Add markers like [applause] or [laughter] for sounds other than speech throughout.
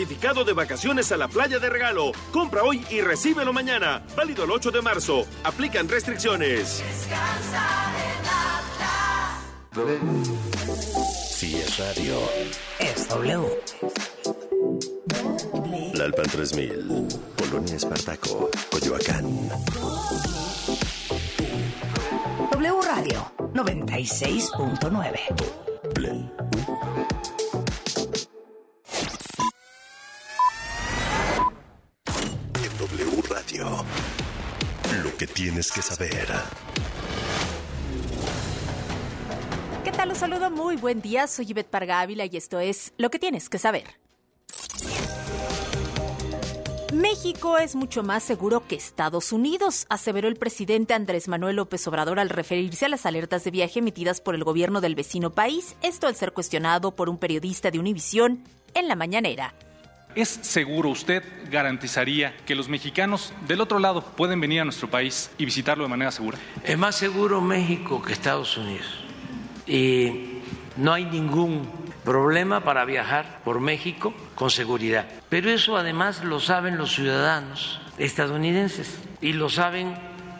Certificado de vacaciones a la playa de regalo. Compra hoy y recíbelo mañana. Válido el 8 de marzo. Aplican restricciones. Si es radio. Es W. La Alpan 3000. Polonia Espartaco. Coyoacán. W Radio 96.9. que tienes que saber. ¿Qué tal? Los saludo muy buen día. Soy Ivette Parga Ávila y esto es Lo que tienes que saber. México es mucho más seguro que Estados Unidos, aseveró el presidente Andrés Manuel López Obrador al referirse a las alertas de viaje emitidas por el gobierno del vecino país, esto al ser cuestionado por un periodista de Univisión en la mañanera. ¿Es seguro usted garantizaría que los mexicanos del otro lado pueden venir a nuestro país y visitarlo de manera segura? Es más seguro México que Estados Unidos. Y no hay ningún problema para viajar por México con seguridad. Pero eso además lo saben los ciudadanos estadounidenses y lo saben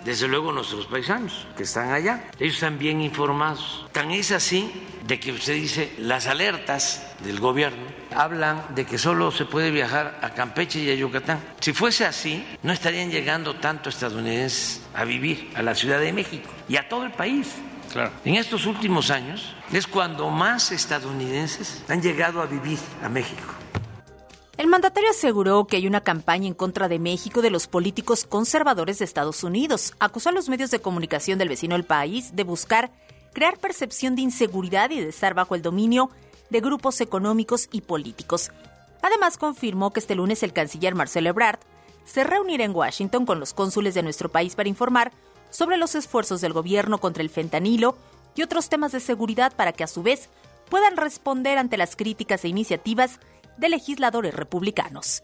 desde luego nuestros paisanos que están allá. Ellos están bien informados. Tan es así de que usted dice las alertas del gobierno hablan de que solo se puede viajar a Campeche y a Yucatán. Si fuese así, no estarían llegando tanto estadounidenses a vivir a la Ciudad de México y a todo el país. Claro. En estos últimos años es cuando más estadounidenses han llegado a vivir a México. El mandatario aseguró que hay una campaña en contra de México de los políticos conservadores de Estados Unidos. Acusó a los medios de comunicación del vecino del país de buscar crear percepción de inseguridad y de estar bajo el dominio de grupos económicos y políticos. Además, confirmó que este lunes el canciller Marcelo Ebrard se reunirá en Washington con los cónsules de nuestro país para informar sobre los esfuerzos del gobierno contra el fentanilo y otros temas de seguridad para que a su vez puedan responder ante las críticas e iniciativas de legisladores republicanos.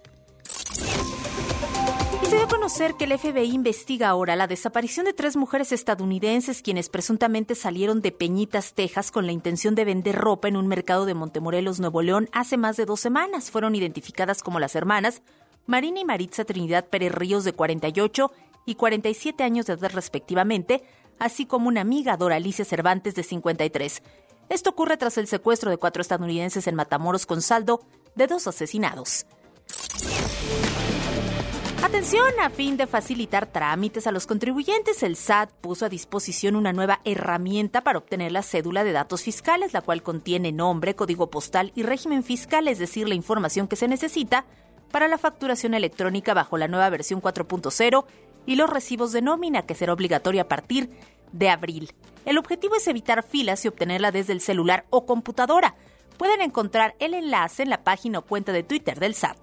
Se dio a conocer que el FBI investiga ahora la desaparición de tres mujeres estadounidenses quienes presuntamente salieron de Peñitas, Texas, con la intención de vender ropa en un mercado de Montemorelos, Nuevo León, hace más de dos semanas. Fueron identificadas como las hermanas Marina y Maritza Trinidad Pérez Ríos, de 48 y 47 años de edad respectivamente, así como una amiga, Dora Alicia Cervantes, de 53. Esto ocurre tras el secuestro de cuatro estadounidenses en Matamoros con saldo de dos asesinados. Atención, a fin de facilitar trámites a los contribuyentes, el SAT puso a disposición una nueva herramienta para obtener la cédula de datos fiscales, la cual contiene nombre, código postal y régimen fiscal, es decir, la información que se necesita para la facturación electrónica bajo la nueva versión 4.0 y los recibos de nómina, que será obligatoria a partir de abril. El objetivo es evitar filas y obtenerla desde el celular o computadora. Pueden encontrar el enlace en la página o cuenta de Twitter del SAT.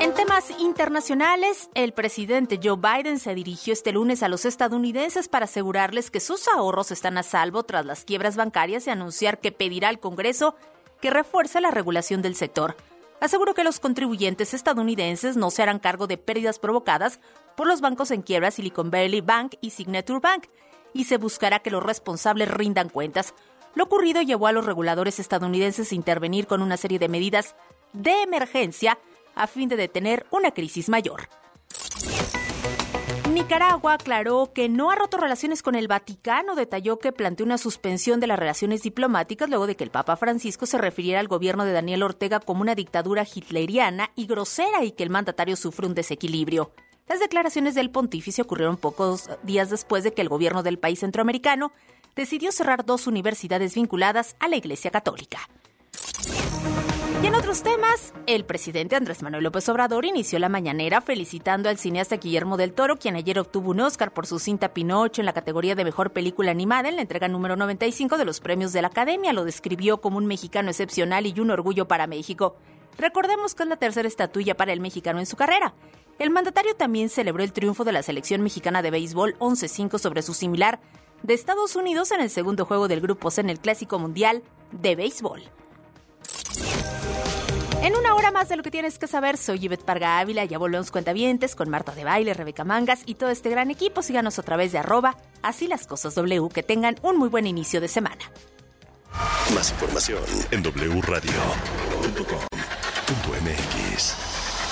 En temas internacionales, el presidente Joe Biden se dirigió este lunes a los estadounidenses para asegurarles que sus ahorros están a salvo tras las quiebras bancarias y anunciar que pedirá al Congreso que refuerce la regulación del sector. Aseguró que los contribuyentes estadounidenses no se harán cargo de pérdidas provocadas por los bancos en quiebra Silicon Valley Bank y Signature Bank y se buscará que los responsables rindan cuentas. Lo ocurrido llevó a los reguladores estadounidenses a intervenir con una serie de medidas de emergencia a fin de detener una crisis mayor. Nicaragua aclaró que no ha roto relaciones con el Vaticano, detalló que planteó una suspensión de las relaciones diplomáticas luego de que el Papa Francisco se refiriera al gobierno de Daniel Ortega como una dictadura hitleriana y grosera y que el mandatario sufre un desequilibrio. Las declaraciones del pontífice ocurrieron pocos días después de que el gobierno del país centroamericano decidió cerrar dos universidades vinculadas a la Iglesia Católica. Y en otros temas, el presidente Andrés Manuel López Obrador inició la mañanera felicitando al cineasta Guillermo del Toro, quien ayer obtuvo un Oscar por su cinta Pinocho en la categoría de Mejor Película Animada en la entrega número 95 de los premios de la Academia. Lo describió como un mexicano excepcional y un orgullo para México. Recordemos que es la tercera estatuilla para el mexicano en su carrera. El mandatario también celebró el triunfo de la selección mexicana de béisbol 11-5 sobre su similar de Estados Unidos en el segundo juego del Grupo C en el Clásico Mundial de Béisbol. En una hora más de lo que tienes que saber, soy Yvette Parga Ávila, ya volvemos cuentavientes con Marta de Baile, Rebeca Mangas y todo este gran equipo. Síganos a través de arroba, así las cosas W, que tengan un muy buen inicio de semana. Más información en wradio.com.mx.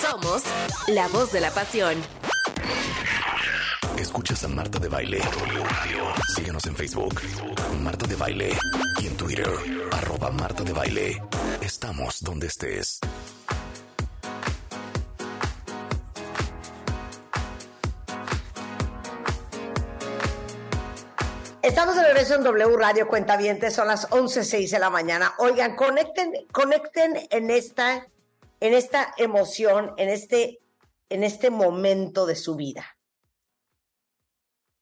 Somos la voz de la pasión. Escuchas a Marta de Baile. Síguenos en Facebook. Marta de Baile. Y en Twitter. Arroba Marta de Baile. Estamos donde estés. Estamos de regreso en W Radio Cuentavientes, son las 11.06 de la mañana. Oigan, conecten, conecten en esta, en esta emoción, en este, en este momento de su vida.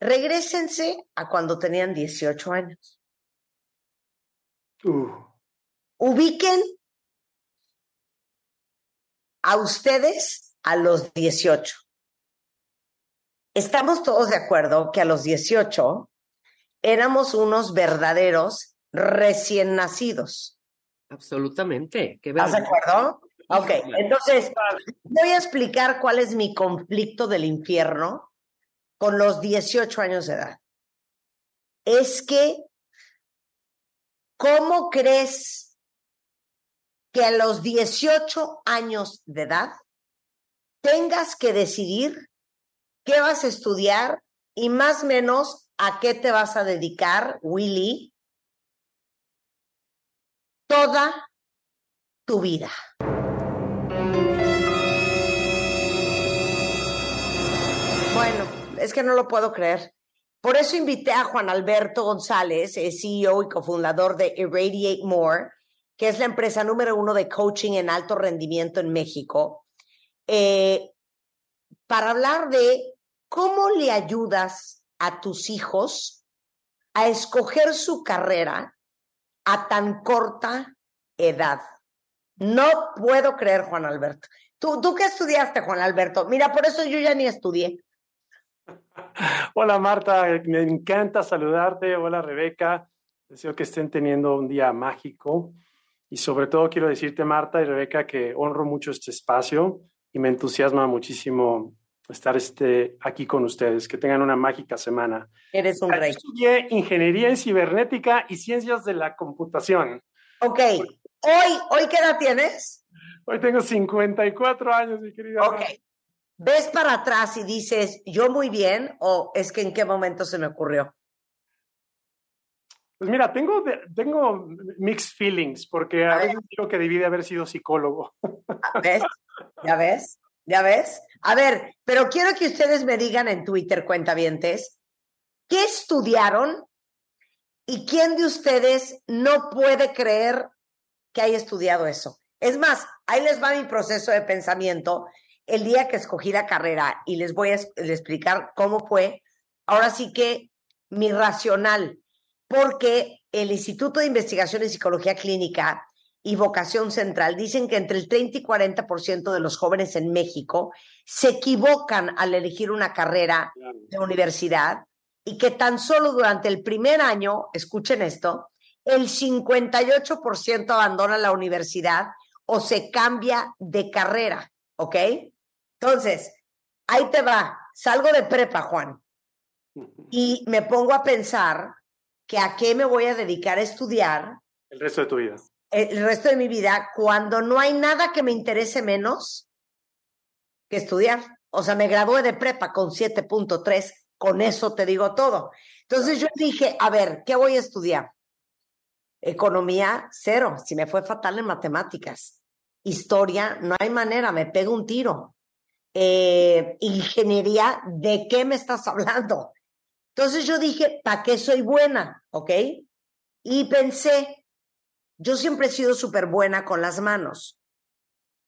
Regrésense a cuando tenían 18 años. Ubiquen a ustedes a los 18. Estamos todos de acuerdo que a los 18 éramos unos verdaderos recién nacidos. Absolutamente. Qué ¿Estás de acuerdo? Ok, [laughs] entonces voy a explicar cuál es mi conflicto del infierno con los 18 años de edad. Es que, ¿cómo crees que a los 18 años de edad tengas que decidir qué vas a estudiar y más o menos a qué te vas a dedicar, Willy, toda tu vida? Bueno, es que no lo puedo creer. Por eso invité a Juan Alberto González, es CEO y cofundador de Irradiate More, que es la empresa número uno de coaching en alto rendimiento en México, eh, para hablar de cómo le ayudas a tus hijos a escoger su carrera a tan corta edad. No puedo creer, Juan Alberto. ¿Tú, ¿Tú qué estudiaste, Juan Alberto? Mira, por eso yo ya ni estudié. Hola Marta, me encanta saludarte. Hola Rebeca, deseo que estén teniendo un día mágico. Y sobre todo quiero decirte, Marta y Rebeca, que honro mucho este espacio y me entusiasma muchísimo estar este, aquí con ustedes. Que tengan una mágica semana. Eres un Yo rey. Estudié Ingeniería en Cibernética y Ciencias de la Computación. Ok, hoy, ¿hoy qué edad tienes? Hoy tengo 54 años, mi querida. Ok. ¿Ves para atrás y dices, yo muy bien? ¿O es que en qué momento se me ocurrió? Pues mira, tengo, tengo mixed feelings porque a veces digo que debí de haber sido psicólogo. ¿Ves? ¿Ya ves? ¿Ya ves? A ver, pero quiero que ustedes me digan en Twitter, cuentavientes, ¿qué estudiaron y quién de ustedes no puede creer que haya estudiado eso? Es más, ahí les va mi proceso de pensamiento el día que escogí la carrera y les voy a explicar cómo fue. Ahora sí que mi racional, porque el Instituto de Investigación en Psicología Clínica y Vocación Central dicen que entre el 30 y 40% de los jóvenes en México se equivocan al elegir una carrera de universidad y que tan solo durante el primer año, escuchen esto, el 58% abandona la universidad o se cambia de carrera, ¿ok? Entonces, ahí te va, salgo de prepa, Juan, y me pongo a pensar que a qué me voy a dedicar a estudiar El resto de tu vida. el resto de mi vida cuando no hay nada que me interese menos que estudiar. O sea, me gradué de prepa con 7.3, con eso te digo todo. Entonces yo dije, a ver, ¿qué voy a estudiar? Economía, cero. Si me fue fatal en matemáticas. Historia, no hay manera, me pego un tiro. Eh, ingeniería, ¿de qué me estás hablando? Entonces yo dije, ¿para qué soy buena? ¿Ok? Y pensé, yo siempre he sido súper buena con las manos.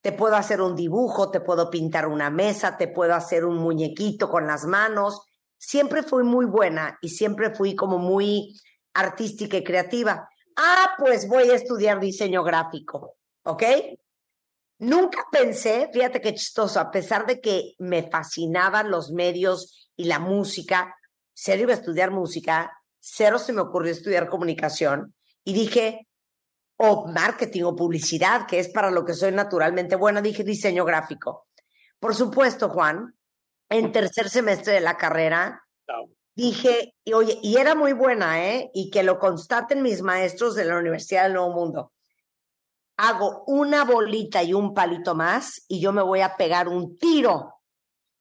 Te puedo hacer un dibujo, te puedo pintar una mesa, te puedo hacer un muñequito con las manos. Siempre fui muy buena y siempre fui como muy artística y creativa. Ah, pues voy a estudiar diseño gráfico, ¿ok? Nunca pensé, fíjate qué chistoso, a pesar de que me fascinaban los medios y la música, cero iba a estudiar música, cero se me ocurrió estudiar comunicación y dije, o marketing o publicidad, que es para lo que soy naturalmente buena, dije diseño gráfico. Por supuesto, Juan, en tercer semestre de la carrera, dije, y, oye, y era muy buena, ¿eh? Y que lo constaten mis maestros de la Universidad del Nuevo Mundo. Hago una bolita y un palito más y yo me voy a pegar un tiro.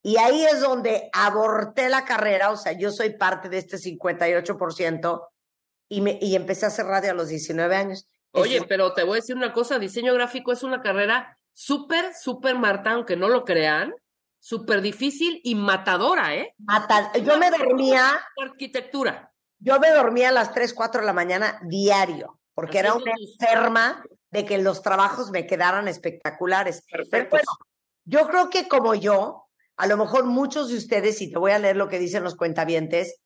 Y ahí es donde aborté la carrera, o sea, yo soy parte de este 58% y, me, y empecé a hacer radio a los 19 años. Oye, pero te voy a decir una cosa, diseño gráfico es una carrera súper, súper, Marta, aunque no lo crean, súper difícil y matadora, ¿eh? Mata yo me dormía. Arquitectura. Yo me dormía a las 3, 4 de la mañana diario, porque era una enferma de que los trabajos me quedaran espectaculares. Pero bueno, yo creo que como yo, a lo mejor muchos de ustedes, y te voy a leer lo que dicen los cuentavientes,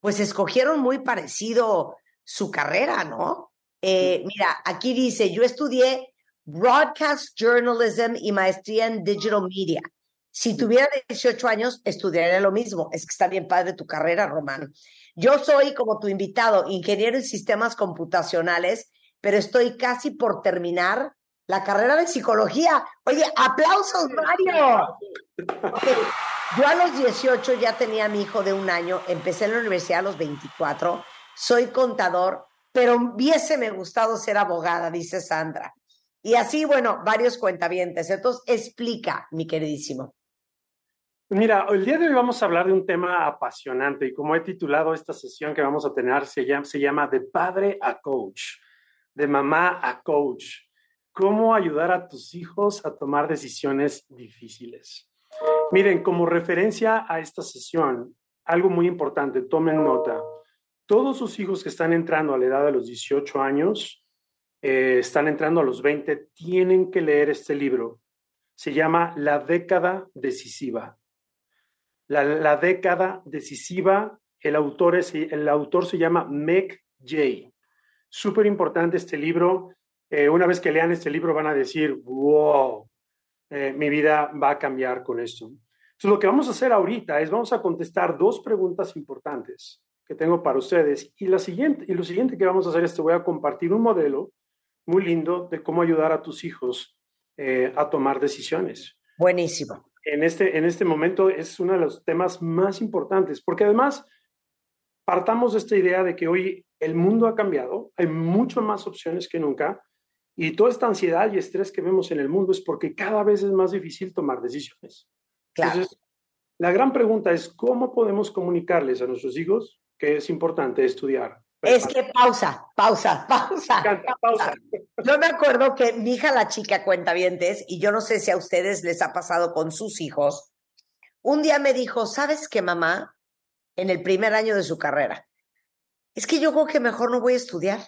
pues escogieron muy parecido su carrera, ¿no? Eh, mira, aquí dice, yo estudié Broadcast Journalism y maestría en Digital Media. Si tuviera 18 años, estudiaría lo mismo. Es que está bien padre tu carrera, Román. Yo soy, como tu invitado, ingeniero en sistemas computacionales, pero estoy casi por terminar la carrera de psicología. Oye, aplausos, Mario. Yo a los 18 ya tenía a mi hijo de un año, empecé en la universidad a los 24, soy contador, pero hubiese gustado ser abogada, dice Sandra. Y así, bueno, varios cuentavientes. Entonces, explica, mi queridísimo. Mira, el día de hoy vamos a hablar de un tema apasionante y como he titulado esta sesión que vamos a tener, se llama, se llama De padre a coach, de mamá a coach. ¿Cómo ayudar a tus hijos a tomar decisiones difíciles? Miren, como referencia a esta sesión, algo muy importante, tomen nota todos sus hijos que están entrando a la edad de los 18 años, eh, están entrando a los 20, tienen que leer este libro. Se llama La década decisiva. La, década decisiva, el autor, es, el autor se llama Meg Jay. Súper importante este libro. Eh, una vez que lean este libro van a decir, wow, eh, mi vida va a cambiar con esto. Entonces, lo que vamos a hacer ahorita es vamos a contestar dos preguntas importantes que tengo para ustedes. Y, la siguiente, y lo siguiente que vamos a hacer es te voy a compartir un modelo muy lindo de cómo ayudar a tus hijos eh, a tomar decisiones. Buenísimo. En este, en este momento es uno de los temas más importantes, porque además partamos de esta idea de que hoy el mundo ha cambiado, hay mucho más opciones que nunca, y toda esta ansiedad y estrés que vemos en el mundo es porque cada vez es más difícil tomar decisiones. Claro. Entonces, la gran pregunta es, ¿cómo podemos comunicarles a nuestros hijos que es importante estudiar. Es que pausa, pausa, pausa. pausa. Yo me acuerdo que mi hija, la chica, cuenta vientes, y yo no sé si a ustedes les ha pasado con sus hijos. Un día me dijo, ¿sabes qué, mamá? En el primer año de su carrera. Es que yo creo que mejor no voy a estudiar.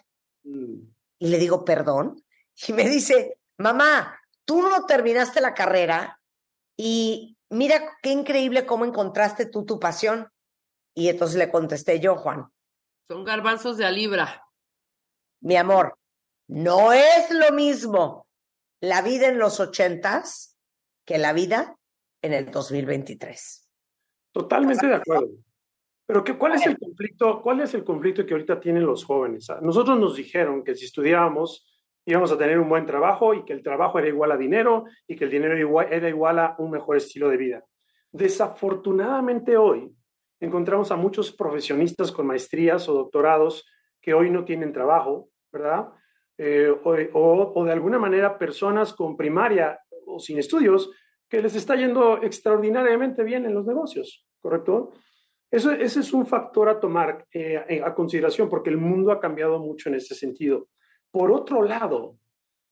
Mm. Y le digo, perdón. Y me dice, mamá, tú no terminaste la carrera y mira qué increíble cómo encontraste tú tu pasión. Y entonces le contesté yo, Juan. Son garbanzos de a libra. Mi amor, no es lo mismo la vida en los ochentas que la vida en el 2023. Totalmente de acuerdo. Pero ¿qué, ¿cuál es el conflicto? ¿Cuál es el conflicto que ahorita tienen los jóvenes? Nosotros nos dijeron que si estudiábamos íbamos a tener un buen trabajo y que el trabajo era igual a dinero y que el dinero era igual, a un mejor estilo de vida. Desafortunadamente hoy encontramos a muchos profesionistas con maestrías o doctorados que hoy no tienen trabajo, ¿verdad? Eh, o, de alguna manera personas con primaria o sin estudios que les está yendo extraordinariamente bien en los negocios, ¿correcto? Eso, ese es un factor a tomar eh, a consideración porque el mundo ha cambiado mucho en ese sentido. Por otro lado,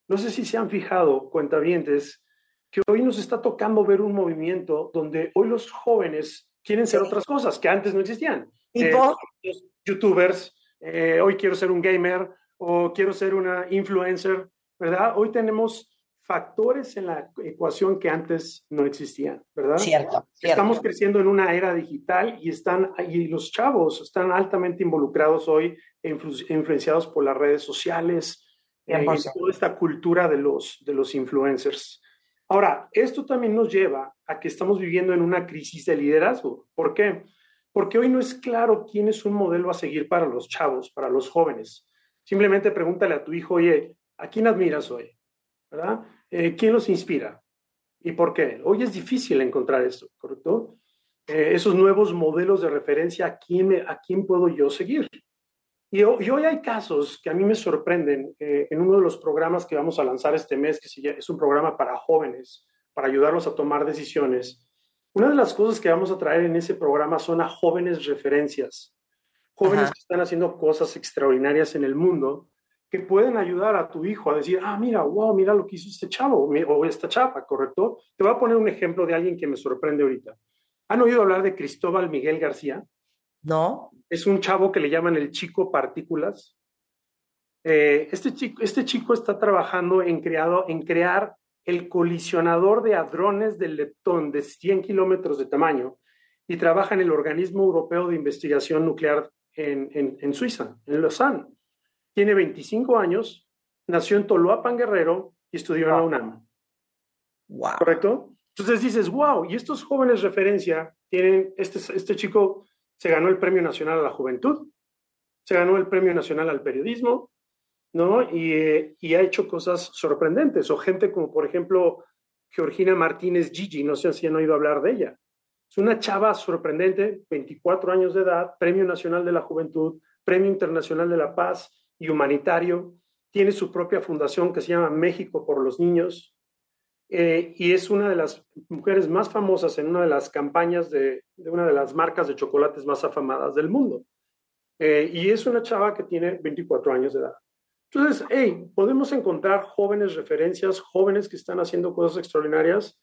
no sé si se han fijado, cuentavientes, que hoy nos está tocando ver un movimiento donde hoy los jóvenes quieren ser otras cosas que antes no existían. ¿Y Eh, los youtubers, eh, hoy quiero ser un gamer o quiero ser una influencer, ¿verdad? Hoy tenemos factores en la ecuación que antes no existían, ¿verdad? Cierto, cierto. Estamos creciendo en una era digital y están y los chavos están altamente involucrados hoy, e influ- influenciados por las redes sociales, eh, y 100%. toda esta cultura de los, de los influencers. Ahora, esto también nos lleva a que estamos viviendo en una crisis de liderazgo. ¿Por qué? Porque hoy no es claro quién es un modelo a seguir para los chavos, para los jóvenes. Simplemente pregúntale a tu hijo, oye, ¿a quién admiras hoy? ¿Verdad? Eh, ¿Quién los inspira? ¿Y por qué? Hoy es difícil encontrar esto, ¿correcto? Eh, esos nuevos modelos de referencia, ¿a quién, me- ¿a quién puedo yo seguir? Y, ho- y hoy hay casos que a mí me sorprenden eh, en uno de los programas que vamos a lanzar este mes, que es un programa para jóvenes, para ayudarlos a tomar decisiones. Una de las cosas que vamos a traer en ese programa son a jóvenes referencias, jóvenes Ajá. que están haciendo cosas extraordinarias en el mundo, que pueden ayudar a tu hijo a decir, ah, mira, wow, mira lo que hizo este chavo o esta chapa, ¿correcto? Te voy a poner un ejemplo de alguien que me sorprende ahorita. ¿Han oído hablar de Cristóbal Miguel García? ¿No? Es un chavo que le llaman el chico partículas. Eh, este, chico, este chico está trabajando en, creado, en crear el colisionador de hadrones del leptón de 100 kilómetros de tamaño y trabaja en el Organismo Europeo de Investigación Nuclear en, en, en Suiza, en Lausanne. Tiene 25 años, nació en Toloapan, Guerrero, y estudió en la UNAM. Wow. ¿Correcto? Entonces dices, wow, y estos jóvenes referencia tienen, este, este chico se ganó el Premio Nacional a la Juventud, se ganó el Premio Nacional al Periodismo, ¿no? Y, eh, y ha hecho cosas sorprendentes, o gente como, por ejemplo, Georgina Martínez Gigi, no sé si han oído hablar de ella. Es una chava sorprendente, 24 años de edad, Premio Nacional de la Juventud, Premio Internacional de la Paz y Humanitario, tiene su propia fundación que se llama México por los Niños, eh, y es una de las mujeres más famosas en una de las campañas de, de una de las marcas de chocolates más afamadas del mundo. Eh, y es una chava que tiene 24 años de edad. Entonces, hey, ¿podemos encontrar jóvenes referencias, jóvenes que están haciendo cosas extraordinarias?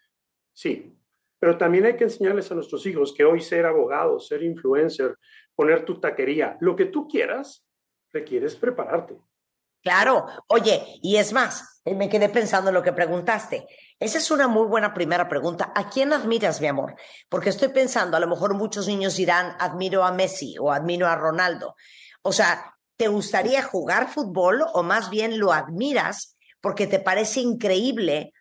Sí, pero también hay que enseñarles a nuestros hijos que hoy ser abogado, ser influencer, poner tu taquería, lo que tú quieras, requieres prepararte. Claro, oye, y es más, eh, me quedé pensando en lo que preguntaste. Esa es una muy buena primera pregunta. ¿A quién admiras, mi amor? Porque estoy pensando, a lo mejor muchos niños dirán, admiro a Messi o admiro a Ronaldo. O sea, ¿te gustaría jugar fútbol o más bien lo admiras porque te parece increíble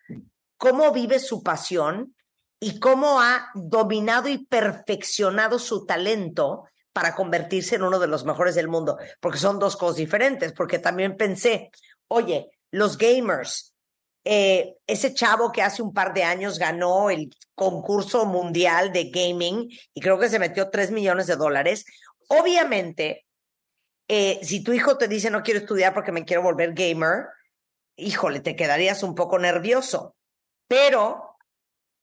cómo vive su pasión y cómo ha dominado y perfeccionado su talento para convertirse en uno de los mejores del mundo, porque son dos cosas diferentes, porque también pensé, oye, los gamers, eh, ese chavo que hace un par de años ganó el concurso mundial de gaming y creo que se metió 3 millones de dólares, obviamente, eh, si tu hijo te dice no quiero estudiar porque me quiero volver gamer, híjole, te quedarías un poco nervioso, pero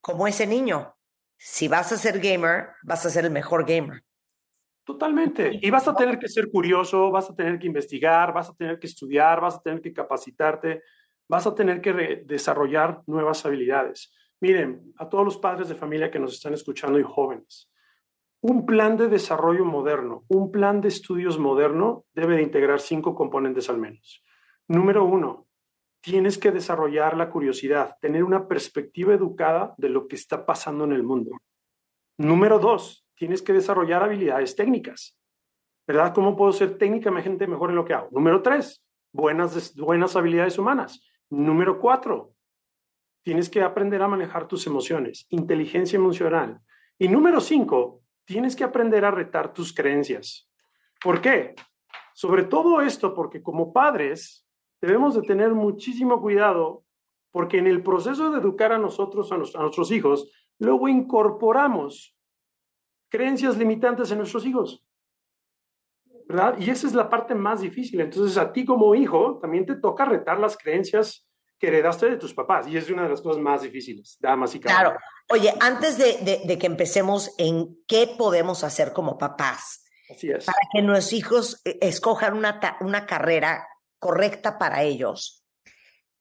como ese niño, si vas a ser gamer, vas a ser el mejor gamer. Totalmente. Y vas a tener que ser curioso, vas a tener que investigar, vas a tener que estudiar, vas a tener que capacitarte, vas a tener que desarrollar nuevas habilidades. Miren, a todos los padres de familia que nos están escuchando y jóvenes, un plan de desarrollo moderno, un plan de estudios moderno debe de integrar cinco componentes al menos. Número uno, tienes que desarrollar la curiosidad, tener una perspectiva educada de lo que está pasando en el mundo. Número dos, tienes que desarrollar habilidades técnicas, ¿verdad? ¿Cómo puedo ser técnicamente mejor en lo que hago? Número tres, buenas, buenas habilidades humanas. Número cuatro, tienes que aprender a manejar tus emociones, inteligencia emocional. Y número cinco, tienes que aprender a retar tus creencias. ¿Por qué? Sobre todo esto, porque como padres debemos de tener muchísimo cuidado, porque en el proceso de educar a nosotros, a, a nuestros hijos, luego incorporamos creencias limitantes en nuestros hijos. ¿Verdad? Y esa es la parte más difícil. Entonces, a ti como hijo, también te toca retar las creencias que heredaste de tus papás. Y es una de las cosas más difíciles, damas y caballeros. Claro. Oye, antes de, de- de que empecemos en qué podemos hacer como papás Así es. para que nuestros hijos eh, escojan una carrera correcta para ellos,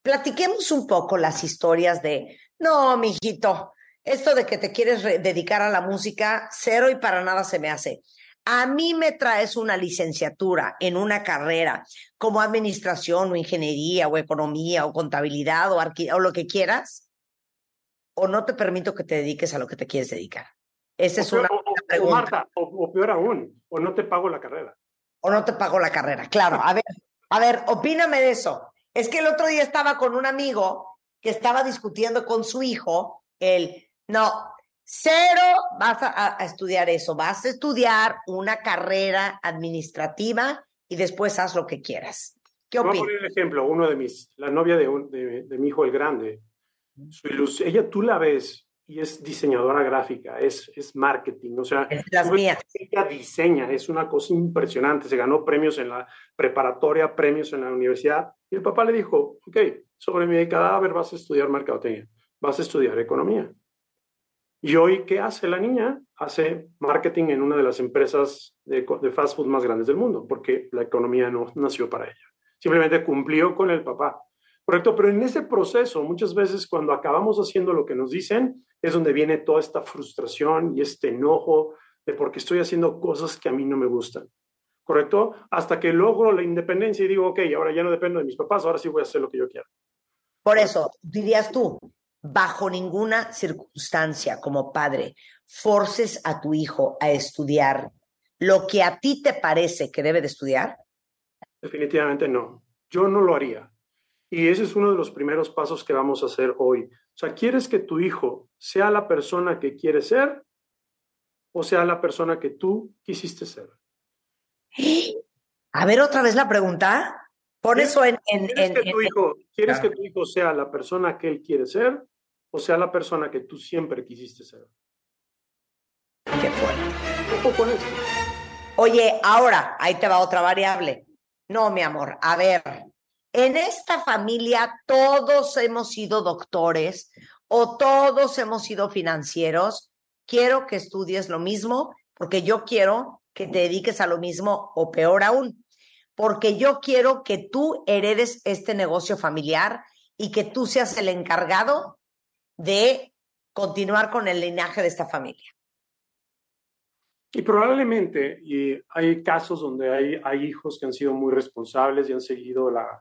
platiquemos un poco las historias de, no, mijito, esto de que te quieres dedicar a la música, cero y para nada se me hace. A mí me traes una licenciatura en una carrera como administración o ingeniería o economía o contabilidad o, o lo que quieras, o no te permito que te dediques a lo que te quieres dedicar. Esa es una pregunta. Marta, o peor aún, o no te pago la carrera. O no te pago la carrera, claro. A ver, a ver, opíname de eso. Es que el otro día estaba con un amigo que estaba discutiendo con su hijo el, no, cero vas a, estudiar eso, vas a estudiar una carrera administrativa y después haz lo que quieras. ¿Qué opinas? Voy a poner el ejemplo, uno de mis, la novia de, de, mi hijo el grande, su ella tú la ves y es diseñadora gráfica, es, es marketing, o sea, es las mías. ella diseña, es una cosa impresionante, se ganó premios en la preparatoria, premios en la universidad, y el papá le dijo, ok, sobre mi cadáver vas a estudiar mercadotecnia, vas a estudiar economía. Y hoy, ¿qué hace la niña? Hace marketing en una de las empresas de, de fast food más grandes del mundo, porque la economía no nació para ella. Simplemente cumplió con el papá. Correcto, pero en ese proceso, muchas veces cuando acabamos haciendo lo que nos dicen, es donde viene toda esta frustración y este enojo de porque estoy haciendo cosas que a mí no me gustan. ¿Correcto? Hasta que logro la independencia y digo, ok, ahora ya no dependo de mis papás, ahora sí voy a hacer lo que yo quiero. Por eso, dirías tú, bajo ninguna circunstancia como padre, forces a tu hijo a estudiar lo que a ti te parece que debe de estudiar? Definitivamente no. Yo no lo haría. Y ese es uno de los primeros pasos que vamos a hacer hoy. O sea, ¿quieres que tu hijo sea la persona que quiere ser o sea la persona que tú quisiste ser? A ver otra vez la pregunta. Por eso en... ¿Quieres, que, tu hijo, ¿quieres que tu hijo sea la persona que él quiere ser o sea la persona que tú siempre quisiste ser? Qué fuerte. Oye, ahora, ahí te va otra variable. No, mi amor, a ver, en esta familia todos hemos sido doctores o todos hemos sido financieros. Quiero que estudies lo mismo porque yo quiero que te dediques a lo mismo o peor aún, porque yo quiero que tú heredes este negocio familiar y que tú seas el encargado de continuar con el linaje de esta familia. Y probablemente hay casos donde hay, hijos que han sido muy responsables y han seguido la,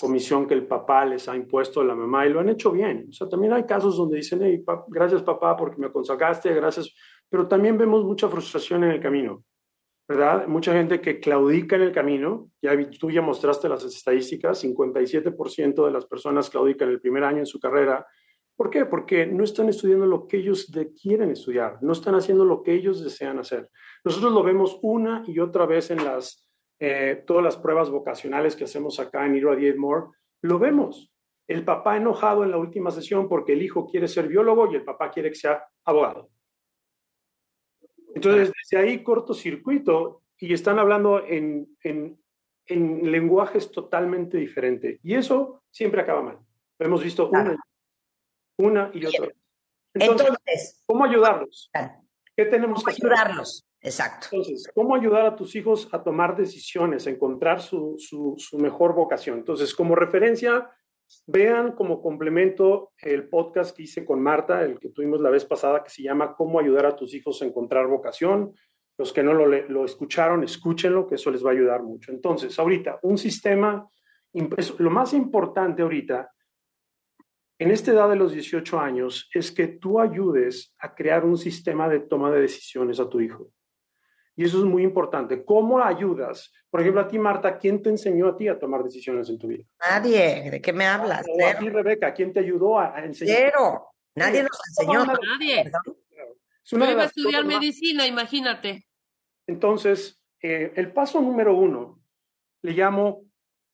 comisión que el papá les ha impuesto a la mamá y lo han hecho bien. O sea, también hay casos donde dicen, gracias papá porque me aconsejaste, gracias, pero también vemos mucha frustración en el camino, ¿verdad? Mucha gente que claudica en el camino, ya tú ya mostraste las estadísticas, 57% de las personas claudican el primer año en su carrera ¿Por qué? Porque no están estudiando lo que ellos quieren estudiar, no están haciendo lo que ellos desean hacer. Nosotros lo vemos una y otra vez en eh, todas las pruebas vocacionales que hacemos acá en Iro More, lo vemos. El papá enojado en la última sesión porque el hijo quiere ser biólogo y el papá quiere que sea abogado. Entonces, desde ahí cortocircuito y están hablando en, en, en lenguajes totalmente diferentes. Y eso siempre acaba mal. Lo hemos visto una una y otra Entonces, ¿cómo ayudarlos? ¿Qué tenemos que ayudarlos? Exacto. Entonces, ¿cómo ayudar a tus hijos a tomar decisiones, a encontrar su, su, su mejor vocación? Entonces, como referencia, vean como complemento el podcast que hice con Marta, el que tuvimos la vez pasada, que se llama Cómo ayudar a tus hijos a encontrar vocación. Los que no lo, lo escucharon, escúchenlo, que eso les va a ayudar mucho. Entonces, ahorita, un sistema, lo más importante ahorita en esta edad de los 18 años es que tú ayudes a crear un sistema de toma de decisiones a tu hijo. Y eso es muy importante. ¿Cómo ayudas? Por ejemplo, a ti, Marta, ¿quién te enseñó a ti a tomar decisiones en tu vida? Nadie. ¿De qué me hablas? O a ti, Rebeca, ¿quién te ayudó a, enseñar? Cero. Nadie nos enseñó. Nadie. Yo iba a estudiar medicina, imagínate. Entonces, eh, el paso número uno le llamo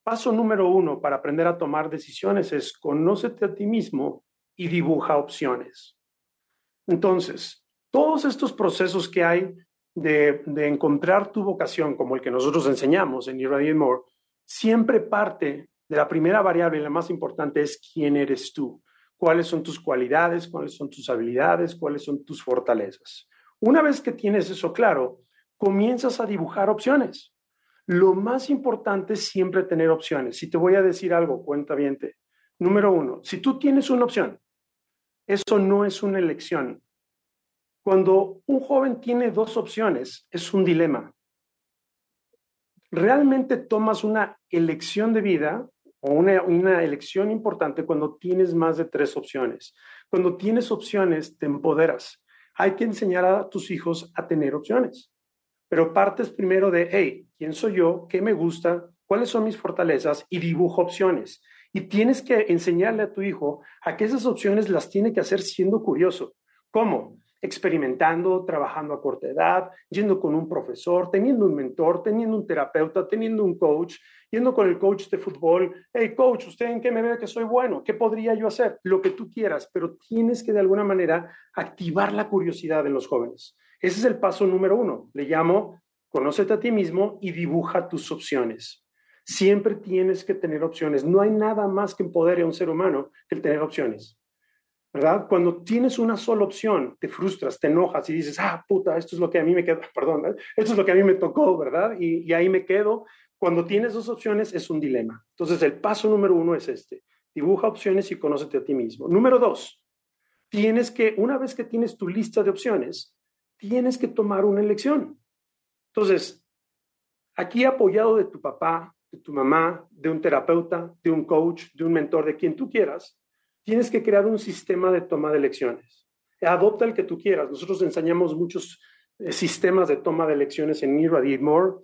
Paso número uno para aprender a tomar decisiones es conócete a ti mismo y dibuja opciones. Entonces, todos estos procesos que hay de, encontrar tu vocación, como el que nosotros enseñamos en Irradiate More, siempre parte de la primera variable, la más importante es quién eres tú, cuáles son tus cualidades, cuáles son tus habilidades, cuáles son tus fortalezas. Una vez que tienes eso claro, comienzas a dibujar opciones. Lo más importante es siempre tener opciones. Si te voy a decir algo, cuenta bien. Número uno, si tú tienes una opción, eso no es una elección. Cuando un joven tiene dos opciones, es un dilema. Realmente tomas una elección de vida o una, una, elección importante cuando tienes más de tres opciones. Cuando tienes opciones, te empoderas. Hay que enseñar a tus hijos a tener opciones. Pero partes primero de, hey, ¿quién soy yo? ¿Qué me gusta? ¿Cuáles son mis fortalezas? Y dibujo opciones. Y tienes que enseñarle a tu hijo a que esas opciones las tiene que hacer siendo curioso. ¿Cómo? Experimentando, trabajando a corta edad, yendo con un profesor, teniendo un mentor, teniendo un terapeuta, teniendo un coach, yendo con el coach de fútbol. Hey, coach, ¿usted en qué me ve que soy bueno? ¿Qué podría yo hacer? Lo que tú quieras, pero tienes que de alguna manera activar la curiosidad de los jóvenes. Ese es el paso número uno. Le llamo, conócete a ti mismo y dibuja tus opciones. Siempre tienes que tener opciones. No hay nada más que empodere a un ser humano que el tener opciones. ¿Verdad? Cuando tienes una sola opción, te frustras, te enojas y dices, ah, puta, esto es lo que a mí me quedó, [laughs] perdón, ¿eh? esto es lo que a mí me tocó, ¿verdad? Y, y, ahí me quedo. Cuando tienes dos opciones es un dilema. Entonces, el paso número uno es este, dibuja opciones y conócete a ti mismo. Número dos, tienes que, una vez que tienes tu lista de opciones, tienes que tomar una elección. Entonces, aquí apoyado de tu papá, de tu mamá, de un terapeuta, de un coach, de un mentor, de quien tú quieras, tienes que crear un sistema de toma de elecciones. Adopta el que tú quieras. Nosotros enseñamos muchos eh, sistemas de toma de elecciones en Irradiate More.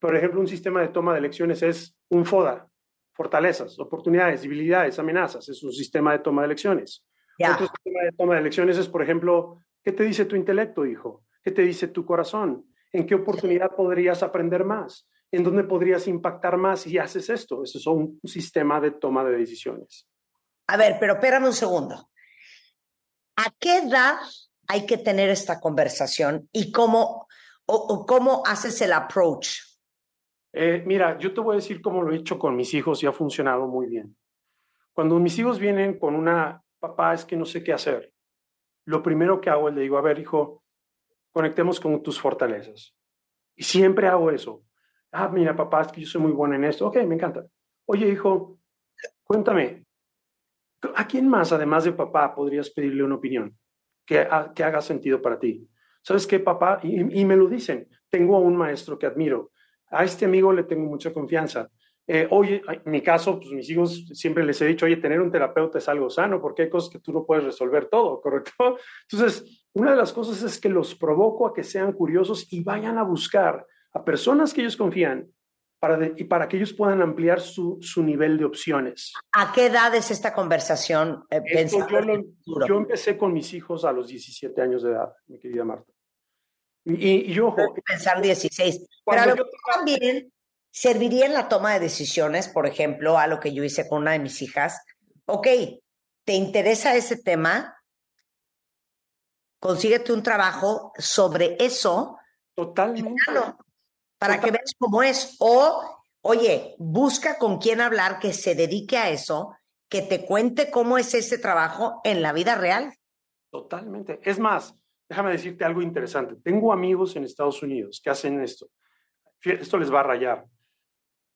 Por ejemplo, un sistema de toma de elecciones es un FODA, fortalezas, oportunidades, debilidades, amenazas. Es un sistema de toma de elecciones. Otro sistema de toma de elecciones es, por ejemplo, ¿qué te dice tu intelecto, hijo? ¿Qué te dice tu corazón? ¿En qué oportunidad podrías aprender más? ¿En dónde podrías impactar más si haces esto? Eso es un sistema de toma de decisiones. A ver, pero espérame un segundo. ¿A qué edad hay que tener esta conversación y cómo, o, cómo haces el approach? Eh, mira, yo te voy a decir cómo lo he hecho con mis hijos y ha funcionado muy bien. Cuando mis hijos vienen con una, papá, es que no sé qué hacer, lo primero que hago es le digo, a ver, hijo, conectemos con tus fortalezas. Y siempre hago eso. Ah, mira, papá, es que yo soy muy bueno en esto. Ok, me encanta. Oye, hijo, cuéntame, ¿A quién más, además de papá, podrías pedirle una opinión que, que haga sentido para ti? ¿Sabes qué, papá? Y, me lo dicen. Tengo a un maestro que admiro. A este amigo le tengo mucha confianza. Eh, oye, en mi caso, pues mis hijos siempre les he dicho, oye, tener un terapeuta es algo sano porque hay cosas que tú no puedes resolver todo, ¿correcto? Entonces, una de las cosas es que los provoco a que sean curiosos y vayan a buscar a personas que ellos confían para y para que ellos puedan ampliar su, su, nivel de opciones. ¿A qué edad es esta conversación? Eh, yo, yo, empecé con mis hijos a los 17 años de edad, mi querida Marta. Y, y yo... Pensar 16. Pero yo... también serviría en la toma de decisiones, por ejemplo, a lo que yo hice con una de mis hijas. Ok, ¿te interesa ese tema? Consíguete un trabajo sobre eso. Totalmente para que veas cómo es. O, oye, busca con quién hablar que se dedique a eso, que te cuente cómo es ese trabajo en la vida real. Totalmente. Es más, déjame decirte algo interesante. Tengo amigos en Estados Unidos que hacen esto. Esto les va a rayar.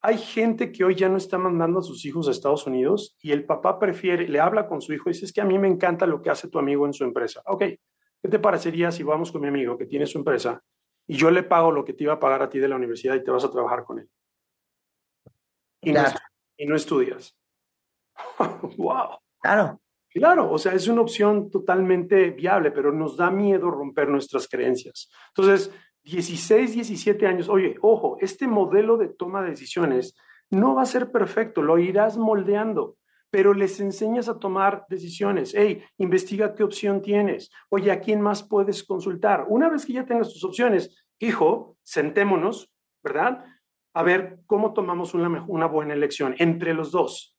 Hay gente que hoy ya no está mandando a sus hijos a Estados Unidos y el papá prefiere, le habla con su hijo y dice, es que a mí me encanta lo que hace tu amigo en su empresa. Ok, ¿qué te parecería si vamos con mi amigo que tiene su empresa y yo le pago lo que te iba a pagar a ti de la universidad y te vas a trabajar con él. Y, no, y no estudias. [laughs] ¡Wow! Claro. Claro, o sea, es una opción totalmente viable, pero nos da miedo romper nuestras creencias. Entonces, 16, 17 años, oye, ojo, este modelo de toma de decisiones no va a ser perfecto, lo irás moldeando pero les enseñas a tomar decisiones. Hey, investiga qué opción tienes. Oye, ¿a quién más puedes consultar? Una vez que ya tengas tus opciones, hijo, sentémonos, ¿verdad? A ver cómo tomamos una, buena elección entre los dos,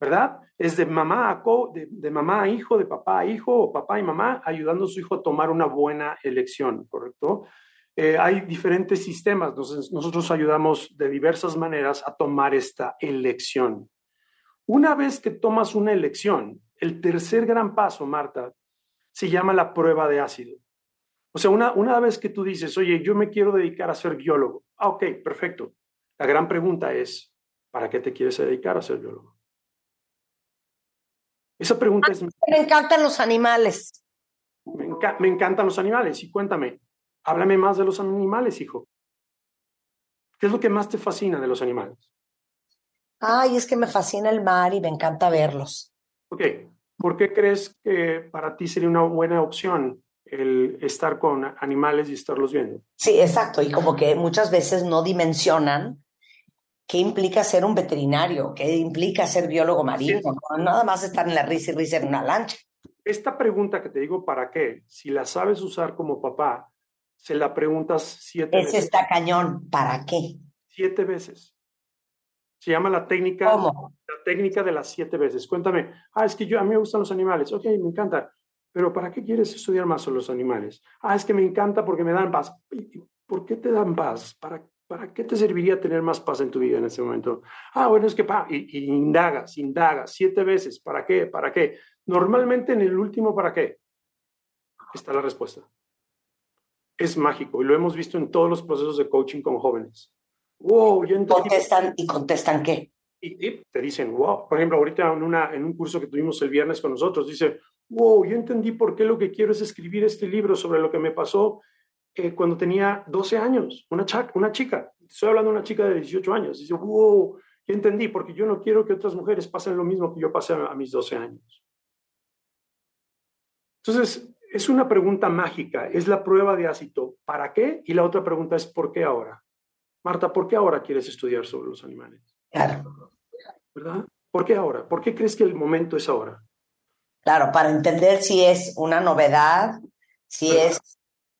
¿verdad? Es de mamá a de, mamá a hijo, de papá a hijo, o papá y mamá, ayudando a su hijo a tomar una buena elección, ¿correcto? Eh, hay diferentes sistemas, nosotros ayudamos de diversas maneras a tomar esta elección. Una vez que tomas una elección, el tercer gran paso, Marta, se llama la prueba de ácido. O sea, una, una vez que tú dices, oye, yo me quiero dedicar a ser biólogo. Ah, ok, perfecto. La gran pregunta es, ¿para qué te quieres dedicar a ser biólogo? Esa pregunta es... Me encantan los animales. Me, enca- me encantan los animales. Y cuéntame, háblame más de los animales, hijo. ¿Qué es lo que más te fascina de los animales? Ay, es que me fascina el mar y me encanta verlos. Ok, ¿por qué crees que para ti sería una buena opción el estar con animales y estarlos viendo? Sí, exacto. Y como que muchas veces no dimensionan qué implica ser un veterinario, qué implica ser biólogo marino. No nada más estar en la risa y risa en una lancha. Esta pregunta que te digo, ¿para qué? Si la sabes usar como papá, se la preguntas siete Ese veces. está cañón. ¿Para qué? Siete veces. Se llama la técnica, ¿Cómo? la técnica de las siete veces. Cuéntame, ah, es que yo, a mí me gustan los animales. Ok, me encanta. Pero ¿para qué quieres estudiar más sobre los animales? Ah, es que me encanta porque me dan paz. ¿Y ¿Por qué te dan paz? ¿Para, ¿Para qué te serviría tener más paz en tu vida en ese momento? Ah, bueno, es que, pa, y, y indagas, indagas, siete veces. ¿Para qué? ¿Para qué? Normalmente en el último, ¿para qué? Está la respuesta. Es mágico y lo hemos visto en todos los procesos de coaching con jóvenes. Wow, ya entendí. Contestan y contestan qué. Y, y te dicen, wow, por ejemplo, ahorita en, una, en un curso que tuvimos el viernes con nosotros, dice, wow, yo entendí por qué lo que quiero es escribir este libro sobre lo que me pasó eh, cuando tenía 12 años, una, una chica, estoy hablando de una chica de 18 años, dice, wow, ya entendí, porque yo no quiero que otras mujeres pasen lo mismo que yo pasé a, a mis 12 años. Entonces, es una pregunta mágica, es la prueba de ácido, ¿para qué? Y la otra pregunta es, ¿por qué ahora? Marta, ¿por qué ahora quieres estudiar sobre los animales? Claro. ¿Verdad? ¿Por qué ahora? ¿Por qué crees que el momento es ahora? Claro, para entender si es una novedad, si es,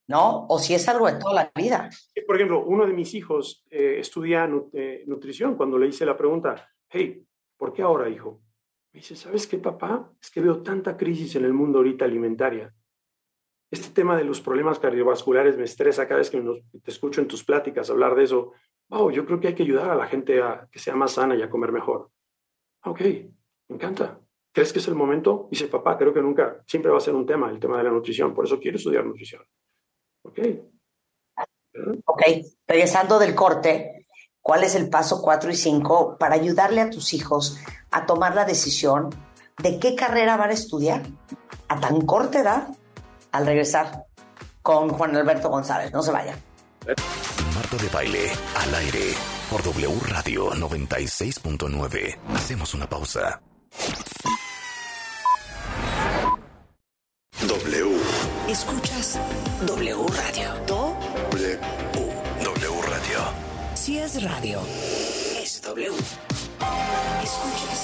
¿no? O si es algo de toda la vida. Por ejemplo, uno de mis hijos eh, estudia eh, nutrición. Cuando le hice la pregunta, hey, ¿por qué ahora, hijo? Me dice, ¿sabes qué, papá? Es que veo tanta crisis en el mundo ahorita alimentaria. Este tema de los problemas cardiovasculares me estresa cada vez que nos- te escucho en tus pláticas hablar de eso. Wow, yo creo que hay que ayudar a la gente a que sea más sana y a comer mejor. "Ah, Ok, me encanta. ¿Crees que es el momento? Dice, papá, creo que nunca, siempre va a ser un tema, el tema de la nutrición. Por eso quiero estudiar nutrición. Ok. Ok, regresando del corte, ¿cuál es el paso 4 y 5 para ayudarle a tus hijos a tomar la decisión de qué carrera van a estudiar a tan corta edad al regresar con Juan Alberto González? No se vayan. Marta de Baile, al aire, por W Radio 96.9. Hacemos una pausa. W. Escuchas W Radio. Do W. W Radio. si es radio, es W. Escuchas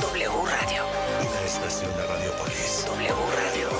W Radio. Una estación de Radiopolis. W Radio.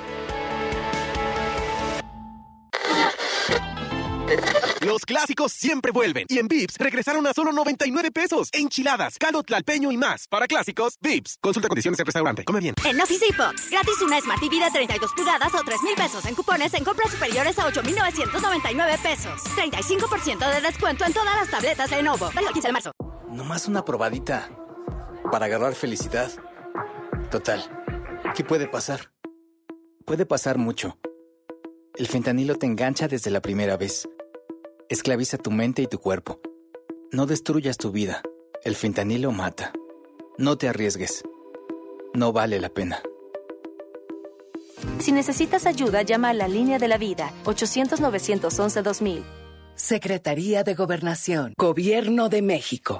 Los clásicos siempre vuelven. Y en Vips regresaron a solo 99 pesos. Enchiladas, caldo tlalpeño y más. Para clásicos, Vips. Consulta condiciones en restaurante. Come bien. En Office Depot, gratis una Smart TV de 32 pulgadas o 3 mil pesos en cupones en compras superiores a 8,999 pesos. 35% de descuento en todas las tabletas Lenovo. Válido el 15 de marzo. Nomás una probadita para agarrar felicidad. Total, ¿qué puede pasar? Puede pasar mucho. El fentanilo te engancha desde la primera vez. Esclaviza tu mente y tu cuerpo. No destruyas tu vida. El fentanilo mata. No te arriesgues. No vale la pena. Si necesitas ayuda, llama a la línea de la vida, 800-911-2000. Secretaría de Gobernación, Gobierno de México.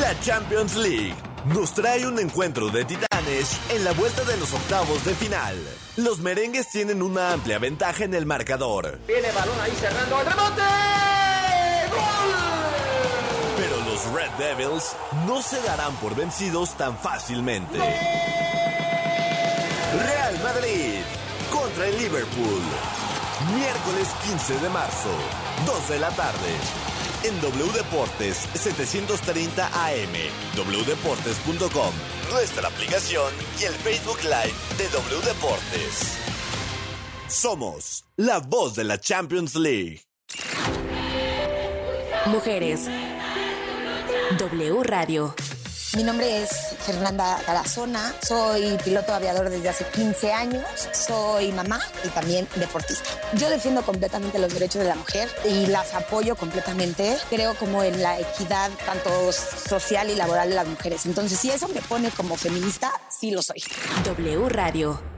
La Champions League nos trae un encuentro de titanes en la vuelta de los octavos de final. Los merengues tienen una amplia ventaja en el marcador. Viene balón ahí cerrando el rebote. ¡Gol! Pero los Red Devils no se darán por vencidos tan fácilmente. Real Madrid contra el Liverpool. Miércoles 15 de marzo, 2 de la tarde en W Deportes 730 AM, wdeportes.com, nuestra aplicación y el Facebook Live de W. Somos la voz de la Champions League. Mujeres. W Radio. Mi nombre es Fernanda Tarazona, soy piloto aviador desde hace 15 años, soy mamá y también deportista. Yo defiendo completamente los derechos de la mujer y las apoyo completamente. Creo como en la equidad tanto social y laboral de las mujeres. Entonces, si eso me pone como feminista, sí lo soy. W Radio.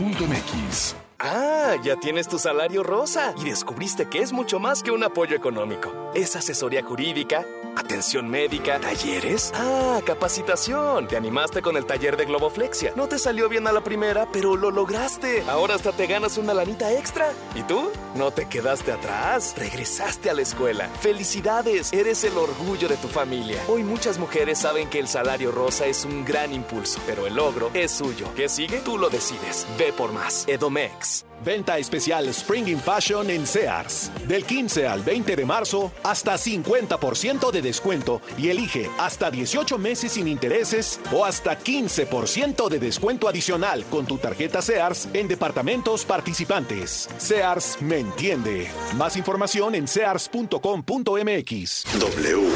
Marcelo.mequis. Ah, ya tienes tu salario rosa y descubriste que es mucho más que un apoyo económico. Es asesoría jurídica, atención médica, talleres. Ah, capacitación. Te animaste con el taller de Globoflexia. No te salió bien a la primera, pero lo lograste. Ahora hasta te ganas una lanita extra. ¿Y tú? No te quedaste atrás. Regresaste a la escuela. Felicidades, eres el orgullo de tu familia. Hoy muchas mujeres saben que el salario rosa es un gran impulso, pero el logro es suyo. ¿Qué sigue? Tú lo decides. Ve por más. Edomex. Venta especial Spring in Fashion en Sears. Del 15 al 20 de marzo, hasta 50% de descuento y elige hasta 18 meses sin intereses o hasta 15% de descuento adicional con tu tarjeta Sears en departamentos participantes. Sears me entiende. Más información en sears.com.mx. W.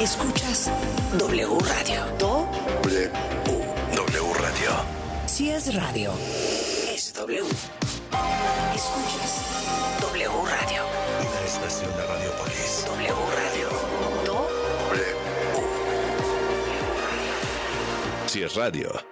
Escuchas W Radio. Do. W. W Radio. Si es radio, es W. Escuchas W Radio. Una estación de Radiopolis. W Radio. Do. Si es radio.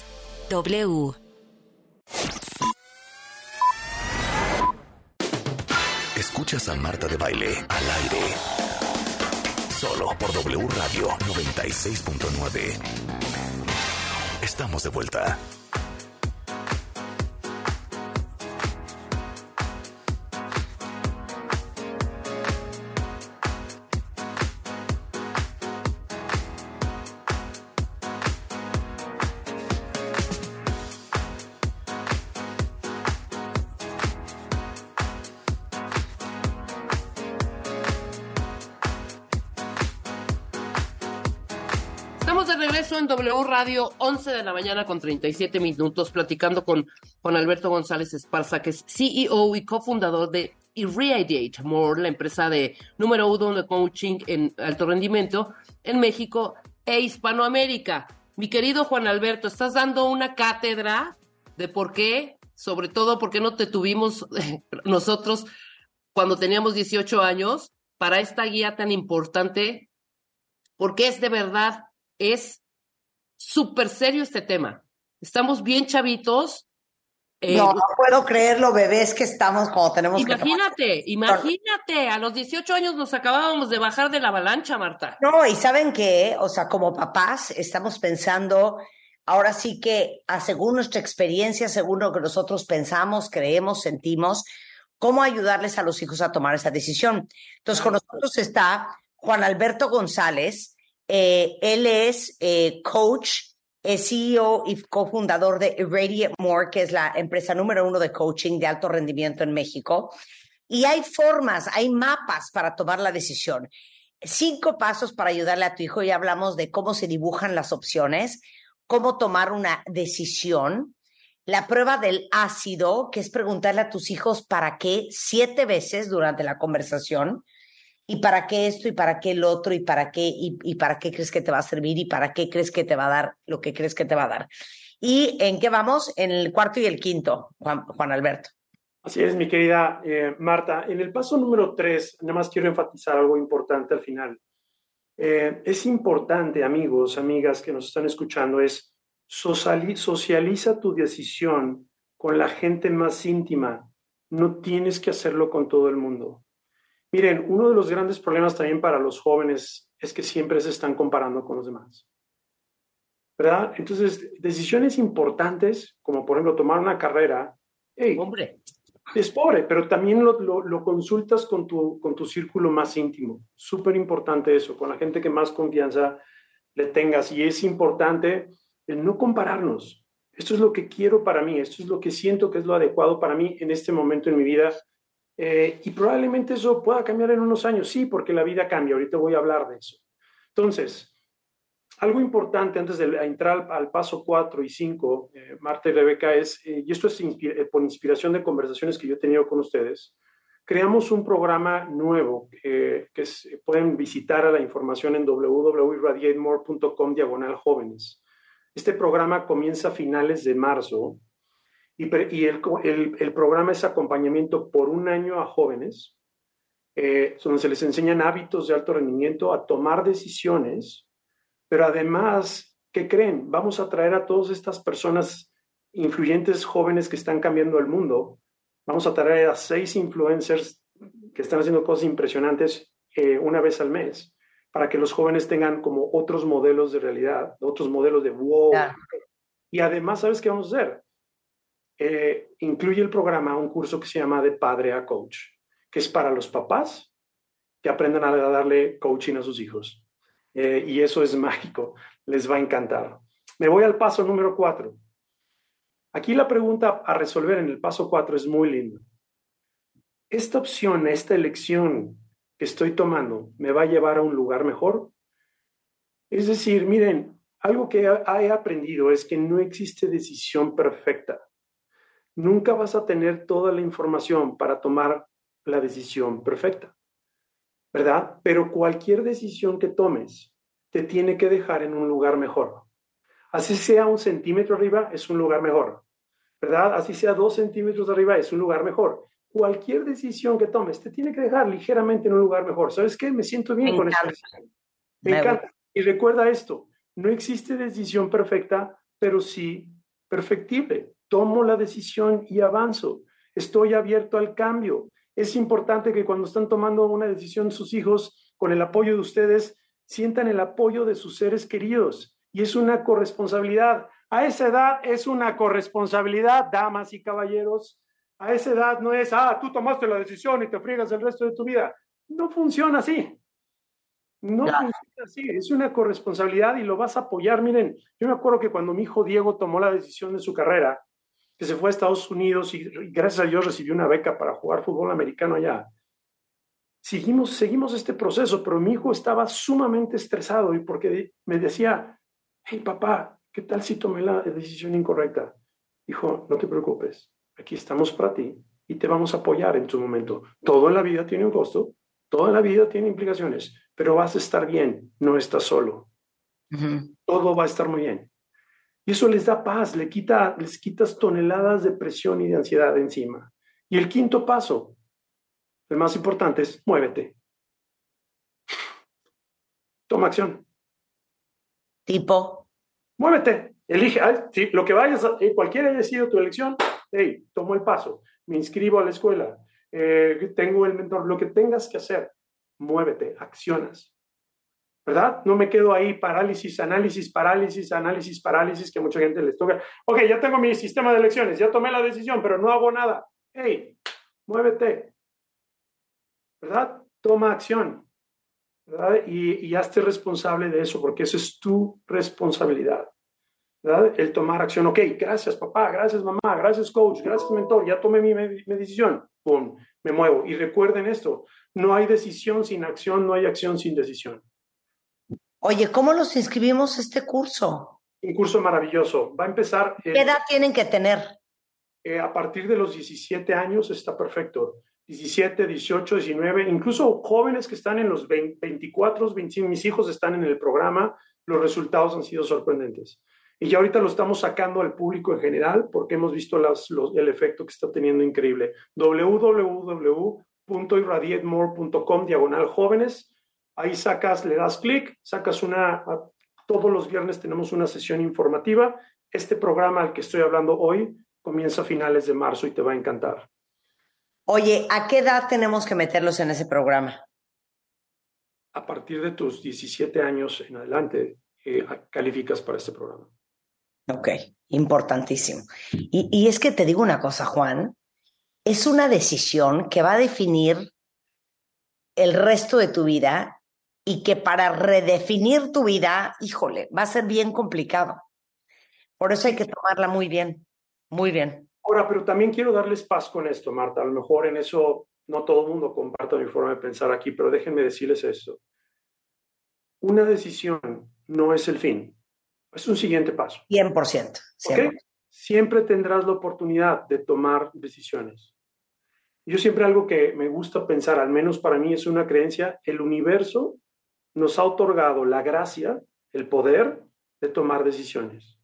W. Escuchas a Marta de Baile al aire. Solo por W Radio 96.9. Estamos de vuelta. Radio, 11 de la mañana con 37 minutos, platicando con Juan Alberto González Esparza, que es CEO y cofundador de Irradiate More, la empresa de número uno de coaching en alto rendimiento en México e Hispanoamérica. Mi querido Juan Alberto, estás dando una cátedra de por qué, sobre todo por qué no te tuvimos [laughs] nosotros cuando teníamos 18 años para esta guía tan importante, porque es de verdad es súper serio este tema. Estamos bien chavitos. eh, no, no puedo creerlo, bebés que estamos como tenemos que Imagínate, imagínate, a los 18 años nos acabábamos de bajar de la avalancha, Marta. No, y saben que, o sea, como papás estamos pensando, ahora sí que, a según nuestra experiencia, según lo que nosotros pensamos, creemos, sentimos, cómo ayudarles a los hijos a tomar esa decisión. Entonces, con nosotros está Juan Alberto González, eh, él es eh, coach, es CEO y cofundador de Irradiate More, que es la empresa número uno de coaching de alto rendimiento en México. Y hay formas, hay mapas para tomar la decisión. Cinco pasos para ayudarle a tu hijo y hablamos de cómo se dibujan las opciones, cómo tomar una decisión. La prueba del ácido, que es preguntarle a tus hijos para qué siete veces durante la conversación y para qué esto y para qué el otro y para qué y, para qué crees que te va a servir y para qué crees que te va a dar lo que crees que te va a dar. ¿Y en qué vamos? En el cuarto y el quinto, Juan, Juan Alberto. Así es, mi querida eh, Marta. En el paso número tres, nada más quiero enfatizar algo importante al final. Eh, es importante, amigos, amigas que nos están escuchando, es socializa tu decisión con la gente más íntima. No tienes que hacerlo con todo el mundo. Miren, uno de los grandes problemas también para los jóvenes es que siempre se están comparando con los demás. ¿Verdad? Entonces, decisiones importantes, como por ejemplo tomar una carrera, hey, hombre, es pobre, pero también lo, lo, lo consultas con tu, con tu círculo más íntimo. Súper importante eso, con la gente que más confianza le tengas. Y es importante el no compararnos. Esto es lo que quiero para mí, esto es lo que siento que es lo adecuado para mí en este momento en mi vida. Eh, y probablemente eso pueda cambiar en unos años, sí, porque la vida cambia. Ahorita voy a hablar de eso. Entonces, algo importante antes de entrar al, paso 4 y 5, eh, Marta y Rebeca, es, eh, y esto es inspi por inspiración de conversaciones que yo he tenido con ustedes, creamos un programa nuevo que, que es, pueden visitar a la información en www.radiatemore.com diagonal jóvenes. Este programa comienza a finales de marzo y, y el, el, el, programa es acompañamiento por un año a jóvenes, eh, donde se les enseñan hábitos de alto rendimiento, a tomar decisiones, pero además, ¿qué creen? Vamos a traer a todas estas personas influyentes jóvenes que están cambiando el mundo. Vamos a traer a seis influencers que están haciendo cosas impresionantes eh, una vez al mes para que los jóvenes tengan como otros modelos de realidad, otros modelos de wow. Yeah. Y además, ¿sabes qué vamos a hacer? Eh, incluye el programa un curso que se llama De Padre a Coach, que es para los papás que aprendan a darle coaching a sus hijos. Eh, y eso es [laughs] mágico, les va a encantar. Me voy al paso número cuatro. Aquí la pregunta a resolver en el paso cuatro es muy linda. Esta opción, esta elección que estoy tomando, ¿me va a llevar a un lugar mejor? Es decir, miren, algo que he aprendido es que no existe decisión perfecta. Nunca vas a tener toda la información para tomar la decisión perfecta. ¿verdad? Pero cualquier decisión que tomes te tiene que dejar en un lugar mejor. Así sea un centímetro arriba, es un lugar mejor, ¿verdad? Así sea dos centímetros arriba, es un lugar mejor. Cualquier decisión que tomes te tiene que dejar ligeramente en un lugar mejor. ¿Sabes qué? Me siento bien Me con esta decisión. Me, Me encanta. Y recuerda esto, no existe decisión perfecta, pero sí perfectible. Tomo la decisión y avanzo. Estoy abierto al cambio es importante que cuando están tomando una decisión sus hijos, con el apoyo de ustedes, sientan el apoyo de sus seres queridos. Y es una corresponsabilidad. A esa edad es una corresponsabilidad, damas y caballeros. A esa edad no es, ah, tú tomaste la decisión y te friegas el resto de tu vida. No funciona así. No ya. funciona así. Es una corresponsabilidad y lo vas a apoyar. Miren, yo me acuerdo que cuando mi hijo Diego tomó la decisión de su carrera, que se fue a Estados Unidos y, gracias a Dios recibió una beca para jugar fútbol americano allá. Seguimos, seguimos este proceso, pero mi hijo estaba sumamente estresado y porque me decía, hey papá, ¿qué tal si tomé la decisión incorrecta? Dijo, no te preocupes, aquí estamos para ti y te vamos a apoyar en tu momento. Todo en la vida tiene un costo, toda la vida tiene implicaciones, pero vas a estar bien, no estás solo. Uh -huh. Todo va a estar muy bien. Y eso les da paz, le quita, les quitas toneladas de presión y de ansiedad de encima. Y el quinto paso, el más importante, es muévete. Toma acción. Tipo. Muévete, elige, sí, lo que vayas, a, eh, cualquiera haya sido tu elección, hey, tomo el paso, me inscribo a la escuela, eh, tengo el mentor, lo que tengas que hacer, muévete, accionas. ¿Verdad? No me quedo ahí parálisis, análisis, parálisis, análisis, parálisis, que mucha gente les toca. Ok, ya tengo mi sistema de elecciones, ya tomé la decisión, pero no hago nada. Hey, muévete. ¿Verdad? Toma acción. ¿Verdad? Y, hazte responsable de eso, porque eso es tu responsabilidad. ¿verdad? El tomar acción. Ok, gracias papá, gracias mamá, gracias coach, gracias mentor, ya tomé mi, mi decisión. Pum, me muevo. Y recuerden esto, no hay decisión sin acción, no hay acción sin decisión. Oye, ¿cómo los inscribimos a este curso? Un curso maravilloso. Va a empezar. ¿Qué edad tienen que tener? Eh, a partir de los 17 años está perfecto. 17, 18, 19, incluso jóvenes que están en los 20, 24, 25, mis hijos están en el programa, los resultados han sido sorprendentes. Y ya ahorita lo estamos sacando al público en general porque hemos visto las, los, el efecto que está teniendo increíble. www.irradiatemore.com diagonal jóvenes Ahí sacas, le das clic, sacas una, todos los viernes tenemos una sesión informativa. Este programa al que estoy hablando hoy comienza a finales de marzo y te va a encantar. Oye, ¿a qué edad tenemos que meterlos en ese programa? A partir de tus 17 años en adelante, eh, calificas para este programa. Ok, importantísimo. Y, y es que te digo una cosa, Juan, es una decisión que va a definir el resto de tu vida y que para redefinir tu vida, híjole, va a ser bien complicado. Por eso hay que tomarla muy bien, muy bien. Ahora, pero también quiero darles paz con esto, Marta. A lo mejor en eso no todo el mundo comparte mi forma de pensar aquí, pero déjenme decirles esto. Una decisión no es el fin, es un siguiente paso. 100%. Siempre tendrás la oportunidad de tomar decisiones. Yo siempre algo que me gusta pensar, al menos para mí es una creencia, el universo nos ha otorgado la gracia, el poder de tomar decisiones.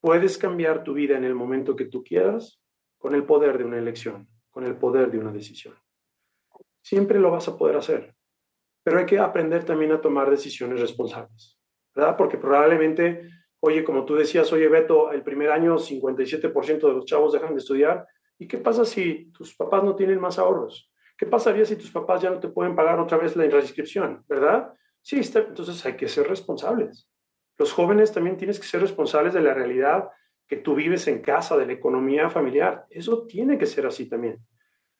Puedes cambiar tu vida en el momento que tú quieras con el poder de una elección, con el poder de una decisión. Siempre lo vas a poder hacer, pero hay que aprender también a tomar decisiones responsables, ¿verdad? Porque probablemente, oye, como tú decías, oye, Beto, el primer año 57% de los chavos dejan de estudiar. ¿Y qué pasa si tus papás no tienen más ahorros? ¿Qué pasaría si tus papás ya no te pueden pagar otra vez la reinscripción, verdad? Sí, está, entonces hay que ser responsables. Los jóvenes también tienes que ser responsables de la realidad que tú vives en casa, de la economía familiar. Eso tiene que ser así también.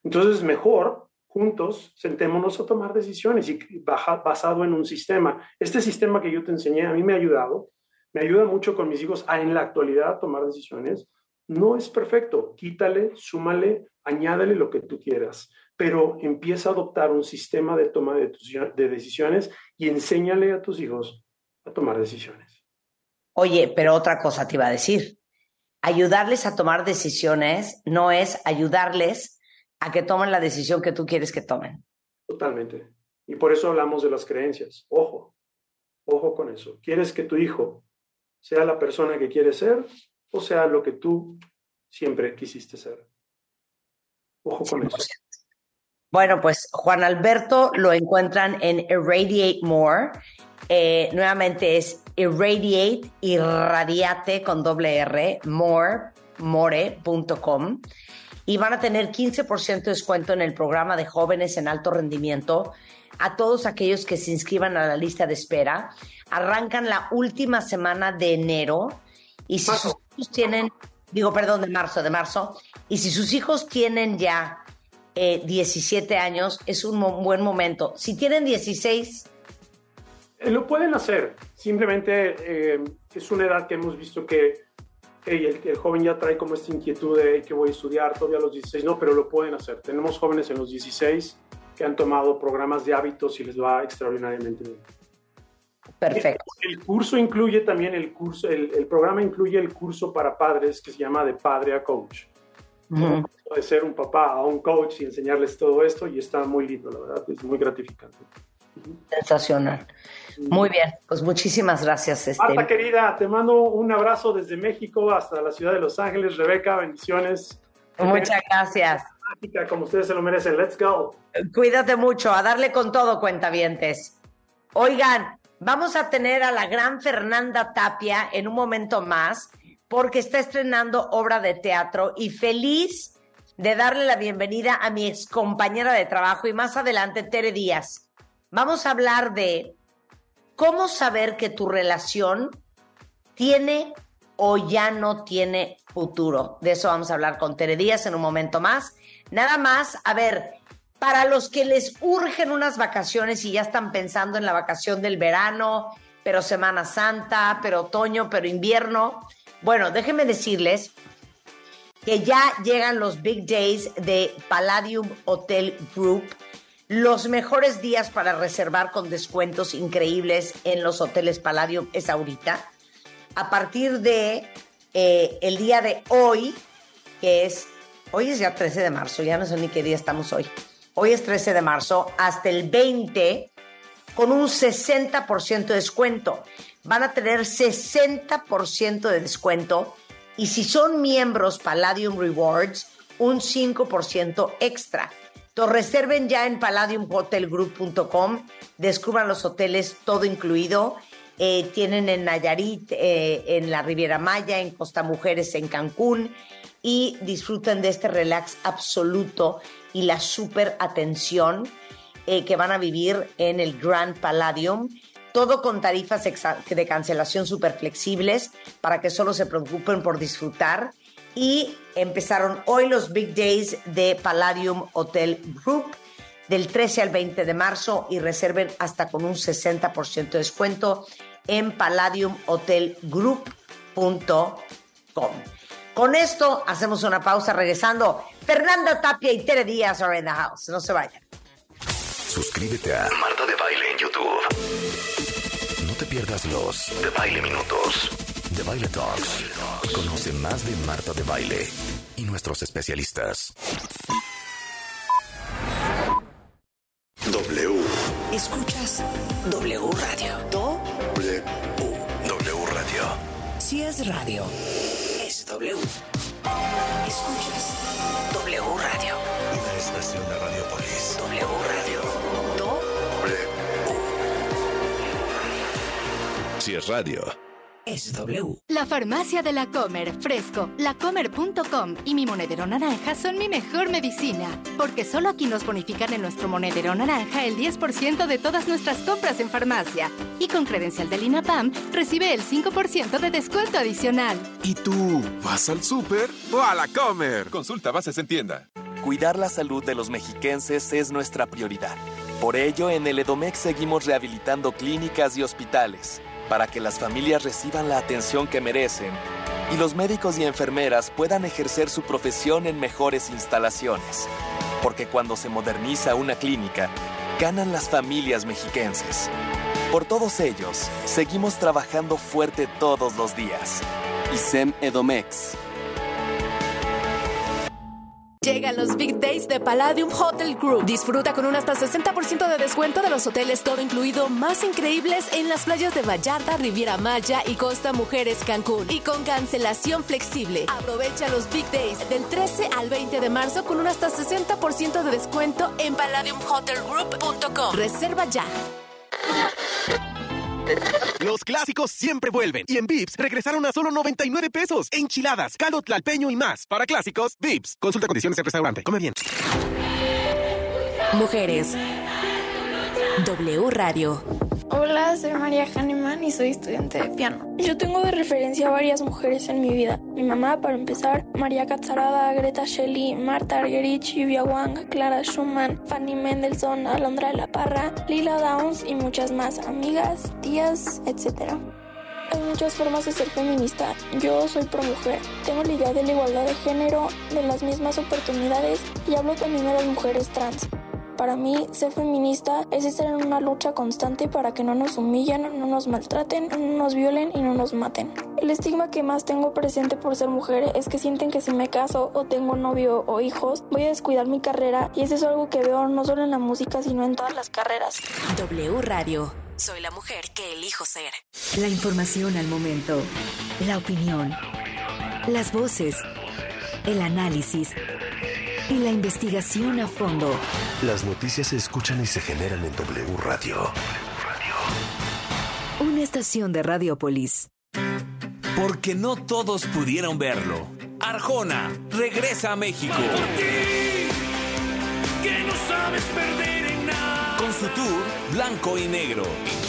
Entonces, mejor juntos sentémonos a tomar decisiones y baja, basado en un sistema. Este sistema que yo te enseñé a mí me ha ayudado, me ayuda mucho con mis hijos a en la actualidad tomar decisiones. No es perfecto, quítale, súmale, añádale lo que tú quieras pero empieza a adoptar un sistema de toma de, de decisiones y enséñale a tus hijos a tomar decisiones. Oye, pero otra cosa te iba a decir. Ayudarles a tomar decisiones no es ayudarles a que tomen la decisión que tú quieres que tomen. Totalmente. Y por eso hablamos de las creencias. Ojo, ojo con eso. ¿Quieres que tu hijo sea la persona que quiere ser o sea lo que tú siempre quisiste ser? Ojo con eso. Bueno, pues Juan Alberto lo encuentran en Irradiate More. Eh, nuevamente es Irradiate, irradiate con doble R, more, more.com. Y van a tener 15% de descuento en el programa de jóvenes en alto rendimiento a todos aquellos que se inscriban a la lista de espera. Arrancan la última semana de enero y si sus hijos tienen, digo, perdón, de marzo, de marzo, y si sus hijos tienen ya 17 eh, años, es un buen momento. Si tienen 16... Eh, lo pueden hacer. Simplemente eh, es una edad que hemos visto que el, joven ya trae como esta inquietud de que voy a estudiar todavía a los 16. No, pero lo pueden hacer. Tenemos jóvenes en los 16 que han tomado programas de hábitos y les va extraordinariamente bien. Perfecto. El, curso incluye también el curso, el, el, programa incluye el curso para padres que se llama De Padre a Coach de ser un papá a un coach y enseñarles todo esto y está muy lindo, la verdad, es muy gratificante. Sensacional. Muy bien, pues muchísimas gracias. Este... Marta querida, te mando un abrazo desde México hasta la ciudad de Los Ángeles. Rebeca, bendiciones. Muchas gracias. Como ustedes se lo merecen, let's go. Cuídate mucho, a darle con todo, cuentavientes. Oigan, Vamos a tener a la gran Fernanda Tapia en un momento más porque está estrenando obra de teatro y feliz de darle la bienvenida a mi ex compañera de trabajo y más adelante Tere Díaz. Vamos a hablar de cómo saber que tu relación tiene o ya no tiene futuro. De eso vamos a hablar con Tere Díaz en un momento más. Nada más, a ver, para los que les urgen unas vacaciones y ya están pensando en la vacación del verano, pero Semana Santa, pero otoño, pero invierno, bueno, déjenme decirles que ya llegan los big days de Palladium Hotel Group, los mejores días para reservar con descuentos increíbles en los hoteles Palladium es ahorita. A partir de eh, el día de hoy, que es, hoy es ya 13 de marzo, ya no sé ni qué día estamos hoy. Hoy es 13 de marzo, hasta el 20, con un 60% de descuento. Van a tener 60% de descuento y si son miembros Palladium Rewards, un 5% extra. Reserven ya en palladiumhotelgroup.com, descubran los hoteles todo incluido. Eh, tienen en Nayarit, eh, en la Riviera Maya, en Costa Mujeres, en Cancún y disfruten de este relax absoluto y la super atención eh, que van a vivir en el Grand Palladium todo con tarifas de cancelación súper flexibles para que solo se preocupen por disfrutar. Y empezaron hoy los Big Days de Palladium Hotel Group del 13 al 20 de marzo y reserven hasta con un 60% de descuento en palladiumhotelgroup.com. Con esto hacemos una pausa regresando. Fernanda Tapia y Tere Díaz are in the house. No se vayan. Suscríbete a Marta de Baile en YouTube. Pierdas los de Baile Minutos, de Baile Talks. Conoce más de Marta de Baile y nuestros especialistas. W. Escuchas W Radio. Do. W. W Radio. Si es radio, es W. Escuchas W Radio. Una estación de Radiopolis. W Radio. Si es radio. Es W. La farmacia de la Comer, Fresco, lacomer.com y mi monedero naranja son mi mejor medicina. Porque solo aquí nos bonifican en nuestro monedero naranja el 10% de todas nuestras compras en farmacia. Y con credencial del INAPAM recibe el 5% de descuento adicional. ¿Y tú vas al súper o a la Comer? Consulta bases en tienda. Cuidar la salud de los mexiquenses es nuestra prioridad. Por ello, en el Edomex seguimos rehabilitando clínicas y hospitales para que las familias reciban la atención que merecen y los médicos y enfermeras puedan ejercer su profesión en mejores instalaciones. Porque cuando se moderniza una clínica, ganan las familias mexiquenses. Por todos ellos, seguimos trabajando fuerte todos los días. ISEM Edomex. Llegan los Big Days de Palladium Hotel Group. Disfruta con un hasta 60% de descuento de los hoteles todo incluido más increíbles en las playas de Vallarta, Riviera Maya y Costa Mujeres Cancún. Y con cancelación flexible. Aprovecha los Big Days del 13 al 20 de marzo con un hasta 60% de descuento en palladiumhotelgroup.com. Reserva ya. Los clásicos siempre vuelven. Y en Vips regresaron a solo 99 pesos. Enchiladas, caldo tlalpeño y más. Para clásicos, Vips. Consulta condiciones en restaurante. Come bien. Mujeres. W Radio. Hola, soy María Hahnemann y soy estudiante de piano. Yo tengo de referencia a varias mujeres en mi vida. Mi mamá, para empezar, María Catzarada, Greta Shelley, Marta Argerich, Yuvia Wang, Clara Schumann, Fanny Mendelssohn, Alondra la Parra, Lila Downs y muchas más, amigas, tías, etc. Hay muchas formas de ser feminista. Yo soy pro mujer. Tengo la idea de la igualdad de género, de las mismas oportunidades y hablo también de las mujeres trans. Para mí, ser feminista es estar en una lucha constante para que no nos humillen, no nos maltraten, no nos violen y no nos maten. El estigma que más tengo presente por ser mujer es que sienten que si me caso o tengo novio o hijos, voy a descuidar mi carrera y eso es algo que veo no solo en la música, sino en todas las carreras. W Radio. Soy la mujer que elijo ser. La información al momento, la opinión, las voces, el análisis y la investigación a fondo. Las noticias se escuchan y se generan en W Radio. estación de Radiopolis. Porque no todos pudieron verlo. Arjona regresa a México. que no sabes perder en nada. Con su tour Blanco y Negro.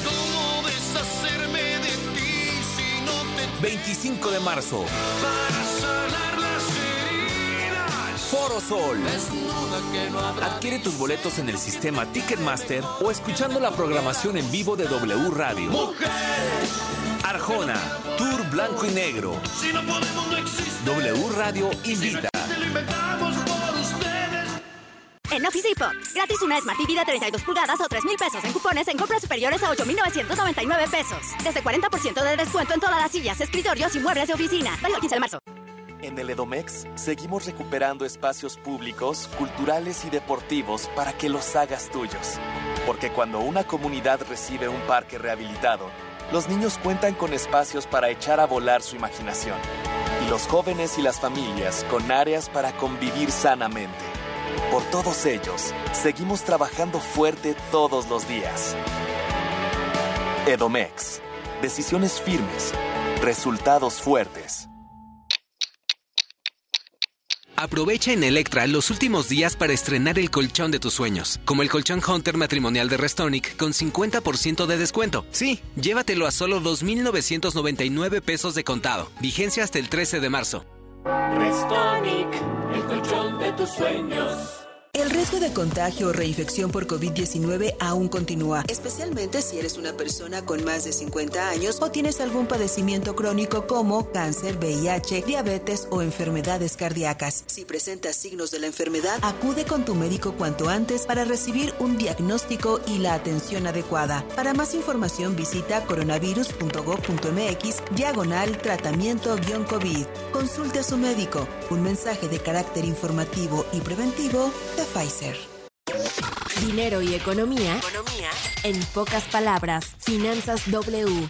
¿Cómo deshacerme de ti si no te 25 de marzo. para? Foro Sol. Adquiere tus boletos en el sistema Ticketmaster o escuchando la programación en vivo de W Radio. Arjona, Tour Blanco y Negro. Si no podemos, no existe. W Radio invita. Lo inventamos por ustedes. En Office Depot, gratis una Smart TV de 32 pulgadas o 3 mil pesos en cupones en compras superiores a 8,999 pesos. Desde 40% de descuento en todas las sillas, escritorios y muebles de oficina. El 15 de marzo. En el Edomex seguimos recuperando espacios públicos, culturales y deportivos para que los hagas tuyos. Porque cuando una comunidad recibe un parque rehabilitado, los niños cuentan con espacios para echar a volar su imaginación. Y los jóvenes y las familias con áreas para convivir sanamente. Por todos ellos, seguimos trabajando fuerte todos los días. Edomex. Decisiones firmes. Resultados fuertes. Aprovecha en Electra los últimos días para estrenar el colchón de tus sueños, como el colchón Hunter matrimonial de Restonic con 50% de descuento. Sí, llévatelo a solo 2.999 pesos de contado. Vigencia hasta el 13 de marzo. Restonic, el colchón de tus sueños. El riesgo de contagio o reinfección por COVID-19 aún continúa, especialmente si eres una persona con más de 50 años o tienes algún padecimiento crónico como cáncer, VIH, diabetes o enfermedades cardíacas. Si presentas signos de la enfermedad, acude con tu médico cuanto antes para recibir un diagnóstico y la atención adecuada. Para más información visita coronavirus.gov.mx diagonal tratamiento-COVID. Consulte a su médico. Un mensaje de carácter informativo y preventivo Pfizer. Dinero y economía. Economía. En pocas palabras, Finanzas W.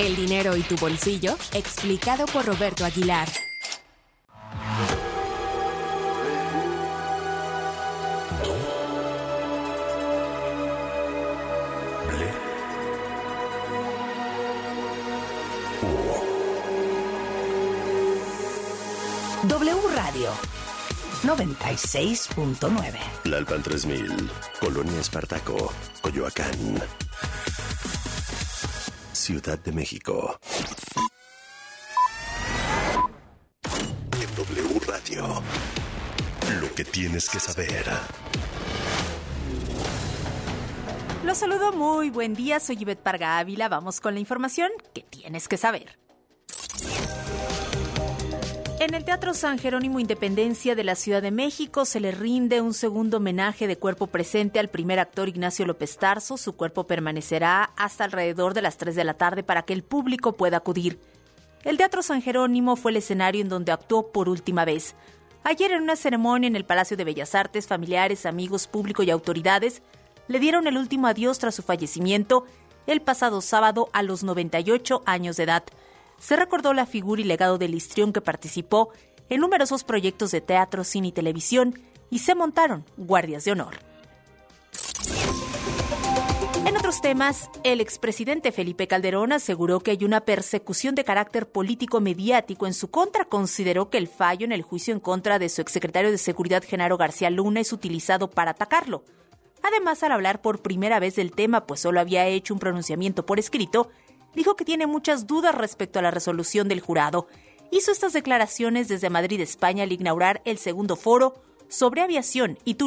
El dinero y tu bolsillo, explicado por Roberto Aguilar. W Radio 96.9. Lalpan 3000, Colonia Espartaco, Coyoacán. Ciudad de México. En W Radio. Lo que tienes que saber. Los saludo muy buen día, soy Ivette Parga Ávila. Vamos con la información que tienes que saber. En el Teatro San Jerónimo Independencia de la Ciudad de México se le rinde un segundo homenaje de cuerpo presente al primer actor Ignacio López Tarso. Su cuerpo permanecerá hasta alrededor de las 3 de la tarde para que el público pueda acudir. El Teatro San Jerónimo fue el escenario en donde actuó por última vez. Ayer en una ceremonia en el Palacio de Bellas Artes, familiares, amigos, público y autoridades le dieron el último adiós tras su fallecimiento el pasado sábado a los 98 años de edad. Se recordó la figura y legado del histrión que participó en numerosos proyectos de teatro, cine y televisión y se montaron guardias de honor. En otros temas, el expresidente Felipe Calderón aseguró que hay una persecución de carácter político mediático en su contra. Consideró que el fallo en el juicio en contra de su exsecretario de Seguridad Genaro García Luna es utilizado para atacarlo. Además, al hablar por primera vez del tema, pues solo había hecho un pronunciamiento por escrito, dijo que tiene muchas dudas respecto a la resolución del jurado. Hizo estas declaraciones desde Madrid, España, al inaugurar el segundo foro sobre aviación y turismo